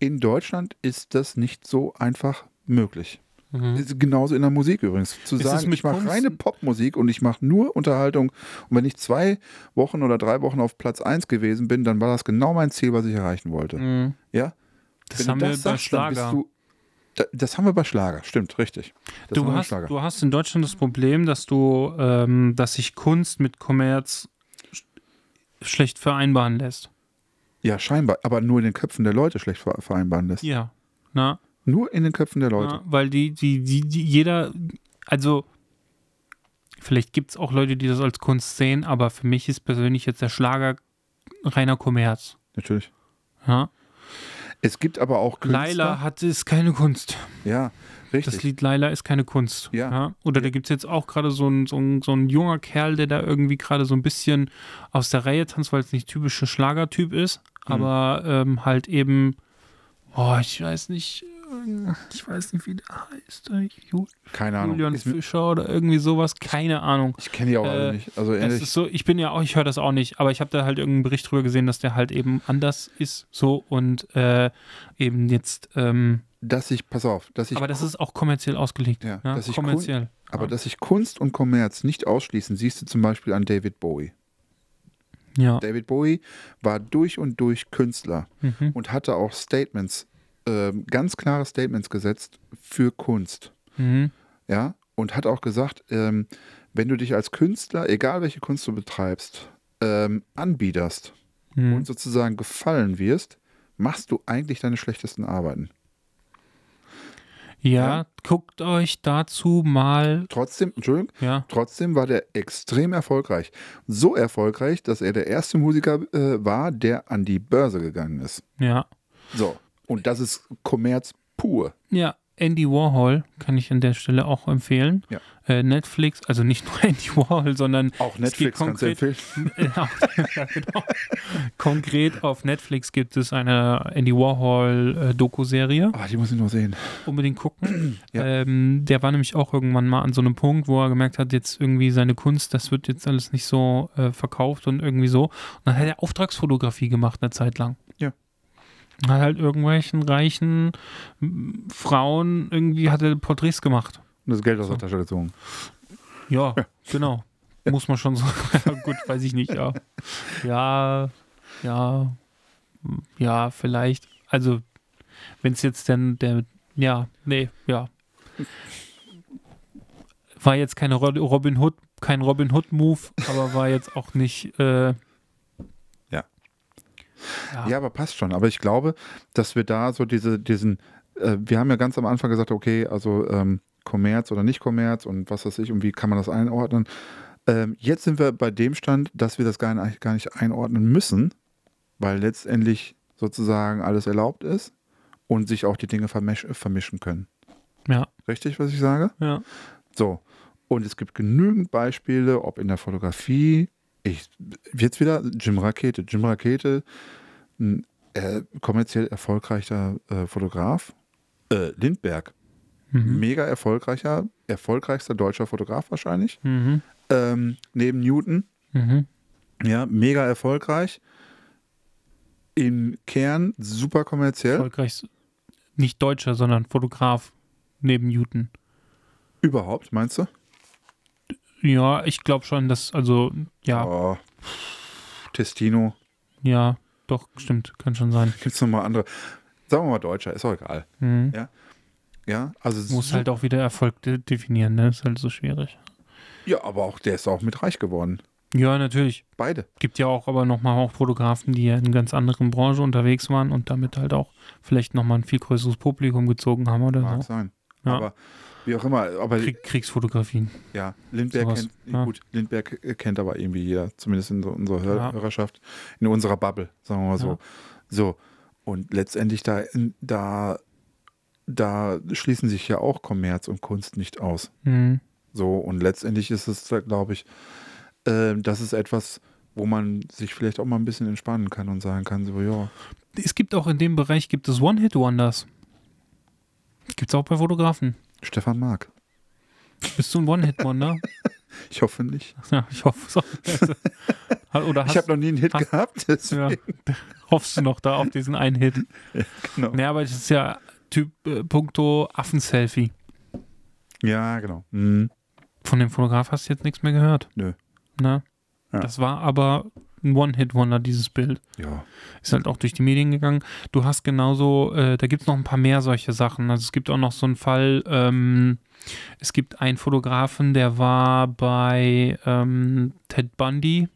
In Deutschland ist das nicht so einfach möglich. Mhm. Genauso in der Musik übrigens. Zu Ist sagen, ich mache reine Popmusik und ich mache nur Unterhaltung. Und wenn ich zwei Wochen oder drei Wochen auf Platz 1 gewesen bin, dann war das genau mein Ziel, was ich erreichen wollte. Mhm. Ja? Das Wenn haben wir bei sagst, bist Schlager. Du, da, das haben wir bei Schlager, stimmt, richtig. Das Du wir bei hast, du hast in Deutschland das Problem, dass du, ähm, dass sich Kunst mit Kommerz sch schlecht vereinbaren lässt. ja, scheinbar, aber nur in den Köpfen der Leute schlecht ver- vereinbaren lässt. Ja. Na, Nur in den Köpfen der Leute. Ja, weil die, die, die, die, jeder, also vielleicht gibt es auch Leute, die das als Kunst sehen, aber für mich ist persönlich jetzt der Schlager reiner Kommerz. Natürlich. Ja? Es gibt aber auch Künstler. Laila hat ist keine Kunst. Ja, richtig. Das Lied Laila ist keine Kunst. Ja. Oder da gibt es jetzt auch gerade so ein, so, ein, so ein junger Kerl, der da irgendwie gerade so ein bisschen aus der Reihe tanzt, weil es nicht typischer Schlagertyp ist, Mhm. aber ähm, halt eben, oh, ich weiß nicht, ich weiß nicht, wie der heißt. äh, Ju Keine Ahnung. Julian Fischer oder irgendwie sowas, keine Ahnung. Ich kenne die auch alle Äh, nicht. Also ehrlich. ist so, ich bin ja auch, ich höre das auch nicht, aber ich habe da halt irgendeinen Bericht drüber gesehen, dass der halt eben anders ist, so und äh, eben jetzt, ähm, dass ich, pass auf, dass ich, aber das ist auch kommerziell ausgelegt. Ja, Ja, dass ich kommerziell. aber ja. dass sich Kunst und Kommerz nicht ausschließen, siehst du zum Beispiel an David Bowie. ja. David Bowie war durch und durch Künstler Mhm. und hatte auch Statements, ähm, ganz klare Statements gesetzt für Kunst. Mhm. Ja, und hat auch gesagt, ähm, wenn du dich als Künstler, egal welche Kunst du betreibst, ähm, anbiederst Mhm. und sozusagen gefallen wirst, machst du eigentlich deine schlechtesten Arbeiten. Ja, Ja. guckt euch dazu mal, Trotzdem, Entschuldigung, ja, Trotzdem war der extrem erfolgreich. So erfolgreich, dass er der erste Musiker äh, war, der an die Börse gegangen ist. ja, So. Und das ist Kommerz pur. ja. Andy Warhol kann ich an der Stelle auch empfehlen. Ja. Äh, Netflix, also nicht nur Andy Warhol, sondern Auch Netflix konkret, empfehlen. auch, ja, genau. konkret auf Netflix gibt es eine Andy Warhol äh, Doku-Serie. Ah, die muss ich noch sehen. Unbedingt gucken. Ja. ähm, der war nämlich auch irgendwann mal an so einem Punkt, wo er gemerkt hat, jetzt irgendwie seine Kunst, das wird jetzt alles nicht so äh, verkauft und irgendwie so. Und dann hat er Auftragsfotografie gemacht eine Zeit lang. Ja. Hat halt irgendwelchen reichen Frauen irgendwie hat er Porträts gemacht. Und das Geld aus So. der Tasche gezogen. Ja, genau. Muss man schon so. Gut, weiß ich nicht, ja. Ja, ja, ja, vielleicht. Also, wenn es jetzt denn der, ja, nee, ja. War jetzt keine Ro- Robin Hood, kein Robin Hood Move, aber war jetzt auch nicht. Äh, Ja. Ja. Ja, aber passt schon. Aber ich glaube, dass wir da so diese, diesen, äh, wir haben ja ganz am Anfang gesagt, okay, also ähm, Kommerz oder nicht Kommerz und was weiß ich und wie kann man das einordnen. Ähm, jetzt sind wir bei dem Stand, dass wir das gar nicht, gar nicht einordnen müssen, weil letztendlich sozusagen alles erlaubt ist und sich auch die Dinge vermisch, vermischen können. ja, Richtig, was ich sage? ja. So. Und es gibt genügend Beispiele, ob in der Fotografie, ich, jetzt wieder Jim Rakete. Jim Rakete, ein äh, kommerziell erfolgreicher äh, Fotograf. Äh, Lindberg, Mhm. mega erfolgreicher, erfolgreichster deutscher Fotograf wahrscheinlich. Mhm. Ähm, neben Newton, Mhm. ja, mega erfolgreich. Im Kern super kommerziell. Erfolgreich, nicht Deutscher, sondern Fotograf neben Newton. Überhaupt, meinst du? Ja, ich glaube schon, dass, also, ja, Oh. Testino. ja, doch, stimmt, kann schon sein. Gibt es nochmal andere? Sagen wir mal Deutscher, ist auch egal. Mhm. Ja, also Muss halt auch wieder Erfolg de definieren, ne? Ist halt so schwierig. Ja, aber auch der ist auch mit reich geworden. Ja, natürlich. Beide. Gibt ja auch aber nochmal auch Fotografen, die ja in ganz anderen Branche unterwegs waren und damit halt auch vielleicht nochmal ein viel größeres Publikum gezogen haben oder Mag so. sein. Ja. Aber wie auch immer, aber Krieg Kriegsfotografien. ja, Lindberg sowas, kennt, ja. gut, Lindberg äh, kennt aber irgendwie jeder, zumindest in so unserer Hör Ja. Hörerschaft, in unserer Bubble, sagen wir mal so. Ja. So. Und letztendlich da, da, da schließen sich ja auch Kommerz und Kunst nicht aus. Mhm. So, und letztendlich ist es, glaube ich, äh, das ist etwas, wo man sich vielleicht auch mal ein bisschen entspannen kann und sagen kann, so, ja, Es gibt auch in dem Bereich gibt es One-Hit-Wonders. Gibt es auch bei Fotografen. Stefan Mark. Bist du ein One-Hit-Wonder? Ich hoffe nicht. ja, ich hoffe auch. Oder hast, ich habe noch nie einen Hit hast- gehabt, ja, hoffst du noch da auf diesen einen Hit? Genau. Ne, aber das ist ja Typ äh, puncto Affenselfie. Ja, genau. Mhm. Von dem Fotograf hast du jetzt nichts mehr gehört. Nö. Ne? Ja. Das war aber ein One-Hit-Wonder, dieses Bild. Ja. Ist halt auch durch die Medien gegangen. Du hast genauso, äh, da gibt es noch ein paar mehr solche Sachen. Also es gibt auch noch so einen Fall, ähm, es gibt einen Fotografen, der war bei ähm, Ted Bundy.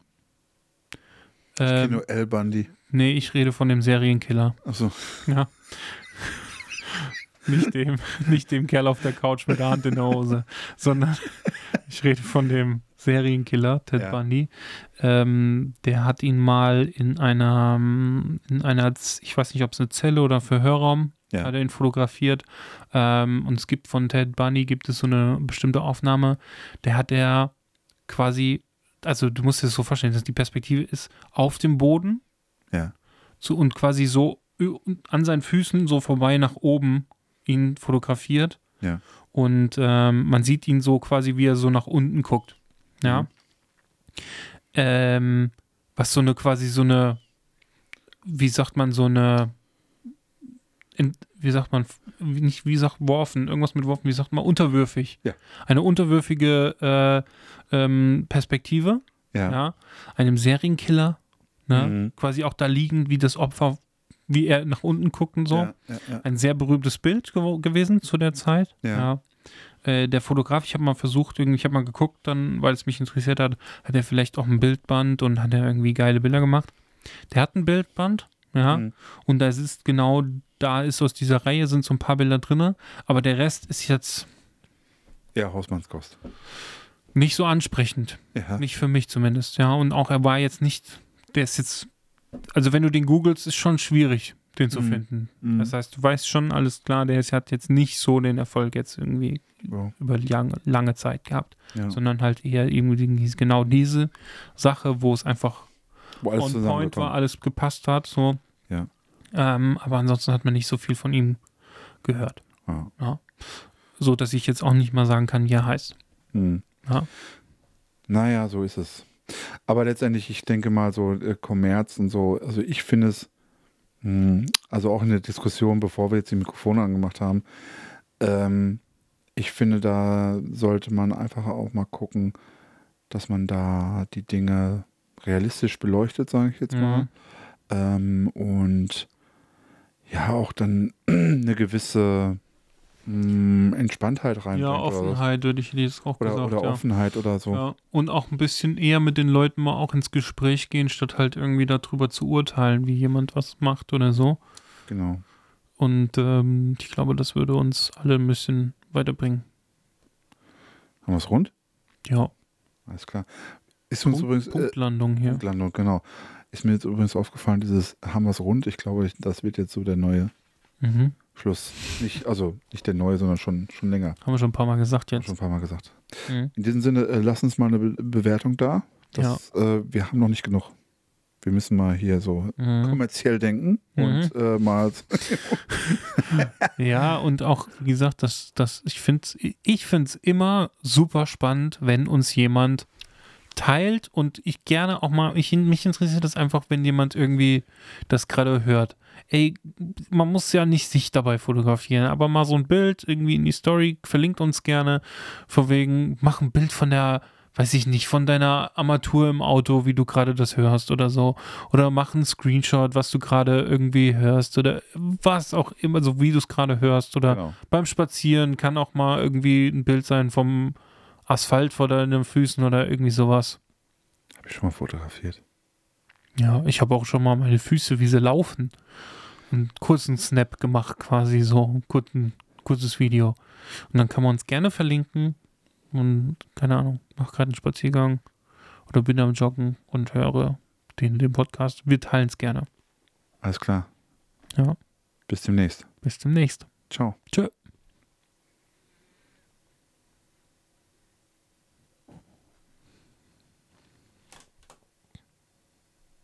Ich kenne Ähm, nur El Bundy. nee, ich rede von dem Serienkiller. Achso. Ja. nicht, dem, nicht dem Kerl auf der Couch mit der Hand in der Hose, sondern ich rede von dem Serienkiller, Ted Ja. Bundy. Ähm, der hat ihn mal in einer, in einer, ich weiß nicht, ob es eine Zelle oder Verhörraum, Ja. hat er ihn fotografiert. Ähm, und es gibt von Ted Bundy, gibt es so eine bestimmte Aufnahme, der hat er quasi, also du musst dir das so vorstellen, dass die Perspektive ist auf dem Boden Ja. so, und quasi so an seinen Füßen so vorbei nach oben ihn fotografiert. Ja. Und ähm, man sieht ihn so quasi, wie er so nach unten guckt. Ja. Mhm. Ähm, was so eine quasi so eine, wie sagt man, so eine, in, wie sagt man, nicht wie sagt worfen, irgendwas mit worfen, wie sagt man, unterwürfig. Ja. Eine unterwürfige äh, ähm, Perspektive Ja. ja, einem Serienkiller, ne? Mhm. quasi auch da liegend, wie das Opfer, wie er nach unten guckt und so. Ja. Ein sehr berühmtes Bild gew gewesen zu der Zeit. Ja. Äh, der Fotograf, ich habe mal versucht, irgendwie, ich habe mal geguckt, dann, weil es mich interessiert hat, hat er vielleicht auch ein Bildband und hat er irgendwie geile Bilder gemacht. Der hat ein Bildband, ja, Mhm. und das ist genau, da ist aus dieser Reihe sind so ein paar Bilder drin, aber der Rest ist jetzt Ja, Hausmannskost. nicht so ansprechend. Ja. Nicht für mich zumindest, ja. Und auch er war jetzt nicht, der ist jetzt, also wenn du den googelst, ist schon schwierig, den zu Mhm. finden. Mhm. Das heißt, du weißt schon, alles klar, der hat jetzt nicht so den Erfolg jetzt irgendwie Ja, über lange, lange Zeit gehabt, ja. sondern halt eher irgendwie genau diese Sache, wo es einfach Wo alles on point war, alles gepasst hat, so. Ja. Ähm, aber ansonsten hat man nicht so viel von ihm gehört. Ja. So, dass ich jetzt auch nicht mal sagen kann, wie er heißt. Hm. Ja. Naja, so ist es. Aber letztendlich, ich denke mal so, äh, Kommerz und so, also ich finde es, also auch in der Diskussion, bevor wir jetzt die Mikrofone angemacht haben, ähm, ich finde, da sollte man einfach auch mal gucken, dass man da die Dinge realistisch beleuchtet, sage ich jetzt mal. Mhm. Ähm, und ja, auch dann eine gewisse mh, Entspanntheit reinbringt. Ja. Offenheit würde ich jetzt auch Oder, gesagt. oder ja. Offenheit oder so. Ja, und auch ein bisschen eher mit den Leuten mal auch ins Gespräch gehen, statt halt irgendwie darüber zu urteilen, wie jemand was macht oder so. Genau. Und ähm, ich glaube, das würde uns alle ein bisschen weiterbringen. Haben wir es rund? Ja, Alles klar. Ist uns Punkt, übrigens. Äh, Punktlandung hier. Punktlandung, genau. Ist mir jetzt übrigens aufgefallen, dieses haben wir es rund. Ich glaube, das wird jetzt so der neue Mhm. Schluss. Nicht, also nicht der neue, sondern schon, schon länger. Haben wir schon ein paar Mal gesagt jetzt. Schon ein paar Mal gesagt. Mhm. In diesem Sinne, äh, lass uns mal eine Be Bewertung da. Das, äh, wir haben noch nicht genug. Wir müssen mal hier so Mhm. kommerziell denken und äh, mal. Ja, und auch, wie gesagt, das, das, ich finde es ich find's immer super spannend, wenn uns jemand teilt und ich gerne auch mal, ich, mich interessiert das einfach, wenn jemand irgendwie das gerade hört. Ey, man muss ja nicht sich dabei fotografieren, aber mal so ein Bild irgendwie in die Story, verlinkt uns gerne, von wegen, mach ein Bild von der, weiß ich nicht, von deiner Armatur im Auto, wie du gerade das hörst oder so. Oder mach einen Screenshot, was du gerade irgendwie hörst oder was auch immer, so wie du es gerade hörst. Oder Genau. beim Spazieren kann auch mal irgendwie ein Bild sein vom Asphalt vor deinen Füßen oder irgendwie sowas. Habe ich schon mal fotografiert. Ja, ich habe auch schon mal meine Füße, wie sie laufen. Einen kurzen Snap gemacht, quasi so ein kurzen, kurzes Video. Und dann kann man uns gerne verlinken. Und keine Ahnung, mach gerade einen Spaziergang oder bin am Joggen und höre den, den Podcast. Wir teilen es gerne. Alles klar. Ja. Bis demnächst. Bis demnächst. Ciao. Tschö.